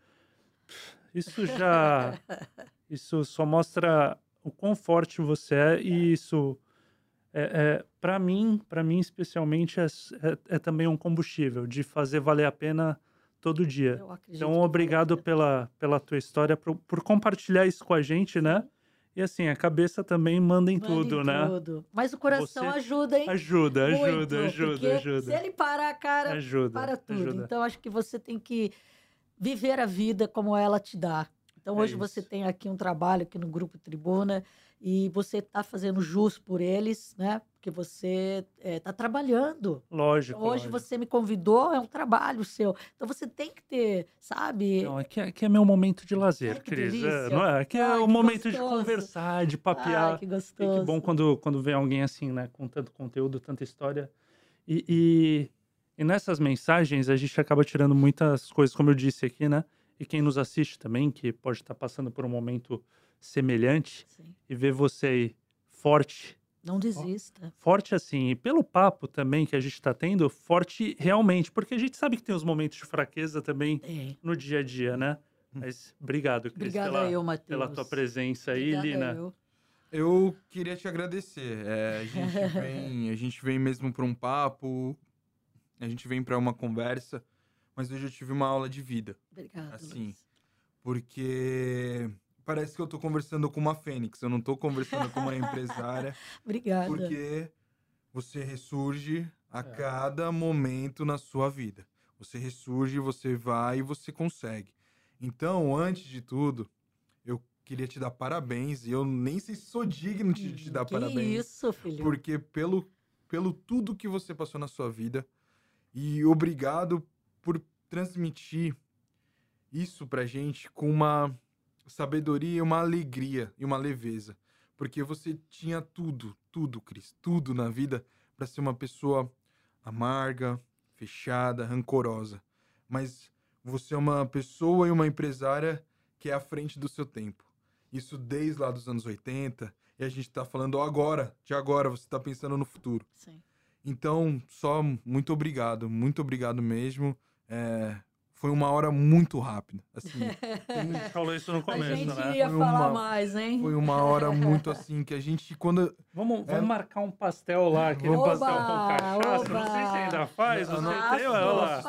[SPEAKER 3] isso já isso só mostra o quão forte você é e isso é, é para mim para mim especialmente é, é, é também um combustível de fazer valer a pena todo dia
[SPEAKER 2] Eu acredito
[SPEAKER 3] então obrigado pela pela tua história por, por compartilhar isso com a gente né e assim a cabeça também manda em
[SPEAKER 2] Manda
[SPEAKER 3] tudo né
[SPEAKER 2] tudo. Mas o coração
[SPEAKER 3] Você
[SPEAKER 2] ajuda, hein?
[SPEAKER 3] ajuda
[SPEAKER 2] Muito,
[SPEAKER 3] ajuda
[SPEAKER 2] porque
[SPEAKER 3] ajuda ajuda
[SPEAKER 2] Se ele parar a cara,
[SPEAKER 3] ajuda
[SPEAKER 2] para tudo.
[SPEAKER 3] ajuda
[SPEAKER 2] Então, acho que você tem que viver a vida como ela te dá. Então,
[SPEAKER 3] É
[SPEAKER 2] hoje você
[SPEAKER 3] isso.
[SPEAKER 2] tem aqui um trabalho aqui no Grupo Tribuna e você está fazendo jus por eles, né? Porque você está trabalhando.
[SPEAKER 3] lógico
[SPEAKER 2] Então, hoje
[SPEAKER 3] lógico.
[SPEAKER 2] você me convidou, é um trabalho seu. Então, você tem que ter, sabe?
[SPEAKER 3] Não, aqui, aqui é meu momento de lazer,
[SPEAKER 2] Ai, que
[SPEAKER 3] Cris. É, não é? Aqui é
[SPEAKER 2] Ai,
[SPEAKER 3] o
[SPEAKER 2] que
[SPEAKER 3] momento de
[SPEAKER 2] gostoso.
[SPEAKER 3] conversar, de
[SPEAKER 2] Ai,
[SPEAKER 3] papear.
[SPEAKER 2] que
[SPEAKER 3] E
[SPEAKER 2] gostoso.
[SPEAKER 3] que bom quando, quando vem alguém assim, né? Com tanto conteúdo, tanta história. E, e, e nessas mensagens a gente acaba tirando muitas coisas, como eu disse aqui, né? E quem nos assiste também, que pode estar passando por um momento semelhante,
[SPEAKER 2] Sim.
[SPEAKER 3] e ver você aí forte,
[SPEAKER 2] Não desista.
[SPEAKER 3] forte assim, e pelo papo também que a gente está tendo, forte realmente, porque a gente sabe que tem os momentos de fraqueza também
[SPEAKER 2] Tem.
[SPEAKER 3] no dia a dia, né? Mas obrigado, Cris,
[SPEAKER 2] Obrigada
[SPEAKER 3] pela,
[SPEAKER 2] eu, Matheus.
[SPEAKER 3] pela tua presença aí,
[SPEAKER 2] Obrigada
[SPEAKER 3] Lina.
[SPEAKER 2] eu.
[SPEAKER 4] Eu queria te agradecer. É, a, gente vem, a gente vem mesmo para um papo, a gente vem para uma conversa, mas hoje eu tive uma aula de vida,
[SPEAKER 2] Obrigada.
[SPEAKER 4] Assim,
[SPEAKER 2] Luiz.
[SPEAKER 4] porque parece que eu tô conversando com uma fênix, eu não tô conversando com uma empresária,
[SPEAKER 2] Obrigada.
[SPEAKER 4] porque você ressurge a
[SPEAKER 3] É.
[SPEAKER 4] cada momento na sua vida. Você ressurge, você vai e você consegue. Então, antes de tudo, eu queria te dar parabéns e eu nem sei se sou digno de te dar
[SPEAKER 2] que
[SPEAKER 4] parabéns.
[SPEAKER 2] isso, filho.
[SPEAKER 4] Porque pelo, pelo tudo que você passou na sua vida e obrigado transmitir isso pra gente com uma sabedoria, uma alegria e uma leveza. Porque você tinha tudo, tudo, Cris, tudo na vida para ser uma pessoa amarga, fechada, rancorosa. Mas você é uma pessoa e uma empresária que é à frente do seu tempo. Isso desde lá dos anos 80, e a gente tá falando agora, de agora, você tá pensando no futuro.
[SPEAKER 2] Sim.
[SPEAKER 4] Então, só muito obrigado, muito obrigado mesmo. É, foi uma hora muito rápida. Assim,
[SPEAKER 3] A gente falou isso no
[SPEAKER 2] A
[SPEAKER 3] começo,
[SPEAKER 2] gente
[SPEAKER 3] né?
[SPEAKER 2] ia
[SPEAKER 4] Foi
[SPEAKER 2] falar
[SPEAKER 4] uma-
[SPEAKER 2] mais, hein?
[SPEAKER 4] foi uma hora muito assim que a gente, quando.
[SPEAKER 3] Vamos, vamos
[SPEAKER 4] É.
[SPEAKER 3] marcar um pastel lá, aquele
[SPEAKER 2] Oba,
[SPEAKER 3] pastel com cachaça. Não sei se
[SPEAKER 2] oba.
[SPEAKER 3] ainda faz,
[SPEAKER 4] Não,
[SPEAKER 3] você
[SPEAKER 4] não,
[SPEAKER 3] tem, olha lá.
[SPEAKER 2] faço.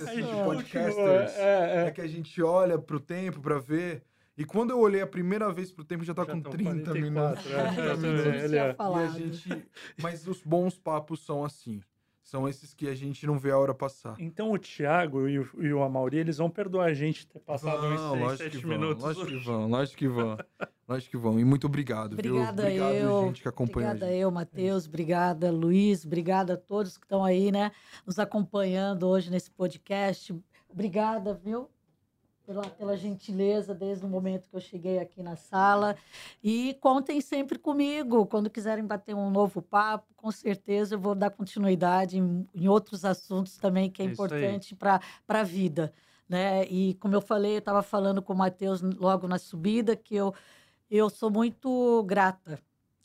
[SPEAKER 4] experiências de
[SPEAKER 2] Faço.
[SPEAKER 4] podcasters.
[SPEAKER 3] É,
[SPEAKER 4] É
[SPEAKER 3] é.
[SPEAKER 4] que a gente olha pro tempo pra ver. E quando eu olhei a primeira vez pro tempo, já tá
[SPEAKER 3] Já
[SPEAKER 4] com
[SPEAKER 3] tão
[SPEAKER 4] 30
[SPEAKER 3] 44,
[SPEAKER 4] minutos.
[SPEAKER 3] é, eu
[SPEAKER 4] 30
[SPEAKER 3] também,
[SPEAKER 4] minutos.
[SPEAKER 2] Tudo
[SPEAKER 3] ele é.
[SPEAKER 2] tinha
[SPEAKER 4] E a gente. Mas os bons papos são assim. São esses que a gente não vê a hora passar.
[SPEAKER 3] Então o Thiago e o, e o Amauri, eles vão perdoar a gente ter passado
[SPEAKER 4] Vão,
[SPEAKER 3] uns 6,
[SPEAKER 4] lógico
[SPEAKER 3] 7
[SPEAKER 4] que vão,
[SPEAKER 3] minutos.
[SPEAKER 4] lógico que vão, lógico que vão. Lógico que vão. E muito obrigado,
[SPEAKER 2] Obrigada
[SPEAKER 4] viu? Obrigado,
[SPEAKER 2] eu.
[SPEAKER 4] gente que acompanha
[SPEAKER 2] Obrigada
[SPEAKER 4] a gente.
[SPEAKER 2] eu, Matheus. Obrigada, Luiz. Obrigada a todos que estão aí, né? Nos acompanhando hoje nesse podcast. Obrigada, viu? Pela, pela gentileza desde o momento que eu cheguei aqui na sala. E contem sempre comigo. Quando quiserem bater um novo papo, com certeza eu vou dar continuidade em, em outros assuntos também que é,
[SPEAKER 3] É
[SPEAKER 2] importante para a vida. Né? E como eu falei, eu estava falando com o Matheus logo na subida, que eu, eu sou muito grata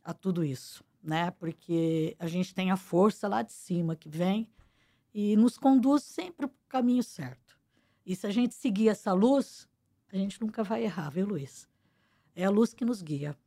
[SPEAKER 2] a tudo isso, né? Porque a gente tem a força lá de cima que vem e nos conduz sempre para o caminho certo. E se a gente seguir essa luz, a gente nunca vai errar, viu, Luiz? É a luz que nos guia,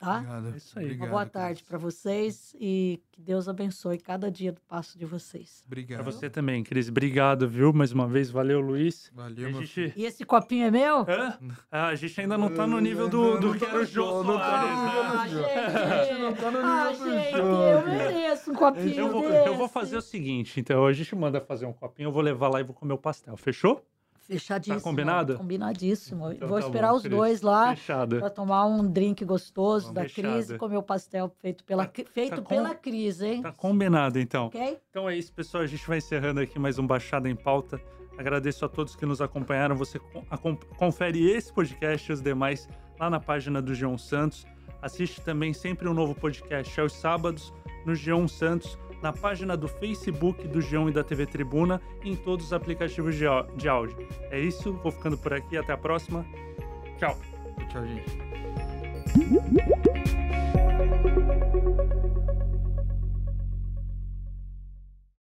[SPEAKER 2] tá?
[SPEAKER 4] Obrigado.
[SPEAKER 3] É isso aí.
[SPEAKER 2] Uma
[SPEAKER 4] Obrigado,
[SPEAKER 2] boa tarde para vocês e que Deus abençoe cada dia do passo de vocês.
[SPEAKER 4] Obrigado.
[SPEAKER 3] Pra você também, Cris. Obrigado, viu? Mais uma vez. Valeu, Luiz.
[SPEAKER 4] Valeu,
[SPEAKER 3] a
[SPEAKER 4] meu
[SPEAKER 3] gente...
[SPEAKER 2] E esse copinho é meu?
[SPEAKER 3] Hã? Ah, a gente ainda não tá no nível do, do
[SPEAKER 4] Não
[SPEAKER 3] que
[SPEAKER 4] tá
[SPEAKER 3] era o Jô
[SPEAKER 4] Jô, não tá no
[SPEAKER 3] Soares,
[SPEAKER 4] nível
[SPEAKER 3] né?
[SPEAKER 4] do
[SPEAKER 2] Ah, gente,
[SPEAKER 4] não tá no
[SPEAKER 2] ah,
[SPEAKER 4] nível do
[SPEAKER 2] gente, eu mereço um copinho
[SPEAKER 3] Eu vou,
[SPEAKER 2] desse.
[SPEAKER 3] eu vou fazer o seguinte, então. A gente manda fazer um copinho, eu vou levar lá e vou comer o pastel. Fechou?
[SPEAKER 2] Fechadíssimo.
[SPEAKER 3] Tá combinado?
[SPEAKER 2] Combinadíssimo.
[SPEAKER 3] Então
[SPEAKER 2] vou
[SPEAKER 3] tá
[SPEAKER 2] esperar
[SPEAKER 3] bom,
[SPEAKER 2] os
[SPEAKER 3] Cris.
[SPEAKER 2] dois lá para tomar um drink gostoso
[SPEAKER 3] Uma
[SPEAKER 2] da
[SPEAKER 3] fechada.
[SPEAKER 2] Cris e comer o pastel feito pela,
[SPEAKER 3] Tá-
[SPEAKER 2] feito
[SPEAKER 3] tá com-
[SPEAKER 2] pela Cris, hein?
[SPEAKER 3] Tá combinado, então.
[SPEAKER 2] Ok?
[SPEAKER 3] Então é isso, pessoal. A gente vai encerrando aqui mais um Baixada em Pauta. Agradeço a todos que nos acompanharam. Você confere esse podcast e os demais lá na página do Geon Santos. Assiste também sempre um novo podcast aos sábados no Geon Santos, na página do Facebook do Geon e da TV Tribuna e em todos os aplicativos de áudio. É isso, vou ficando por aqui. Até a próxima. Tchau.
[SPEAKER 4] Tchau, gente.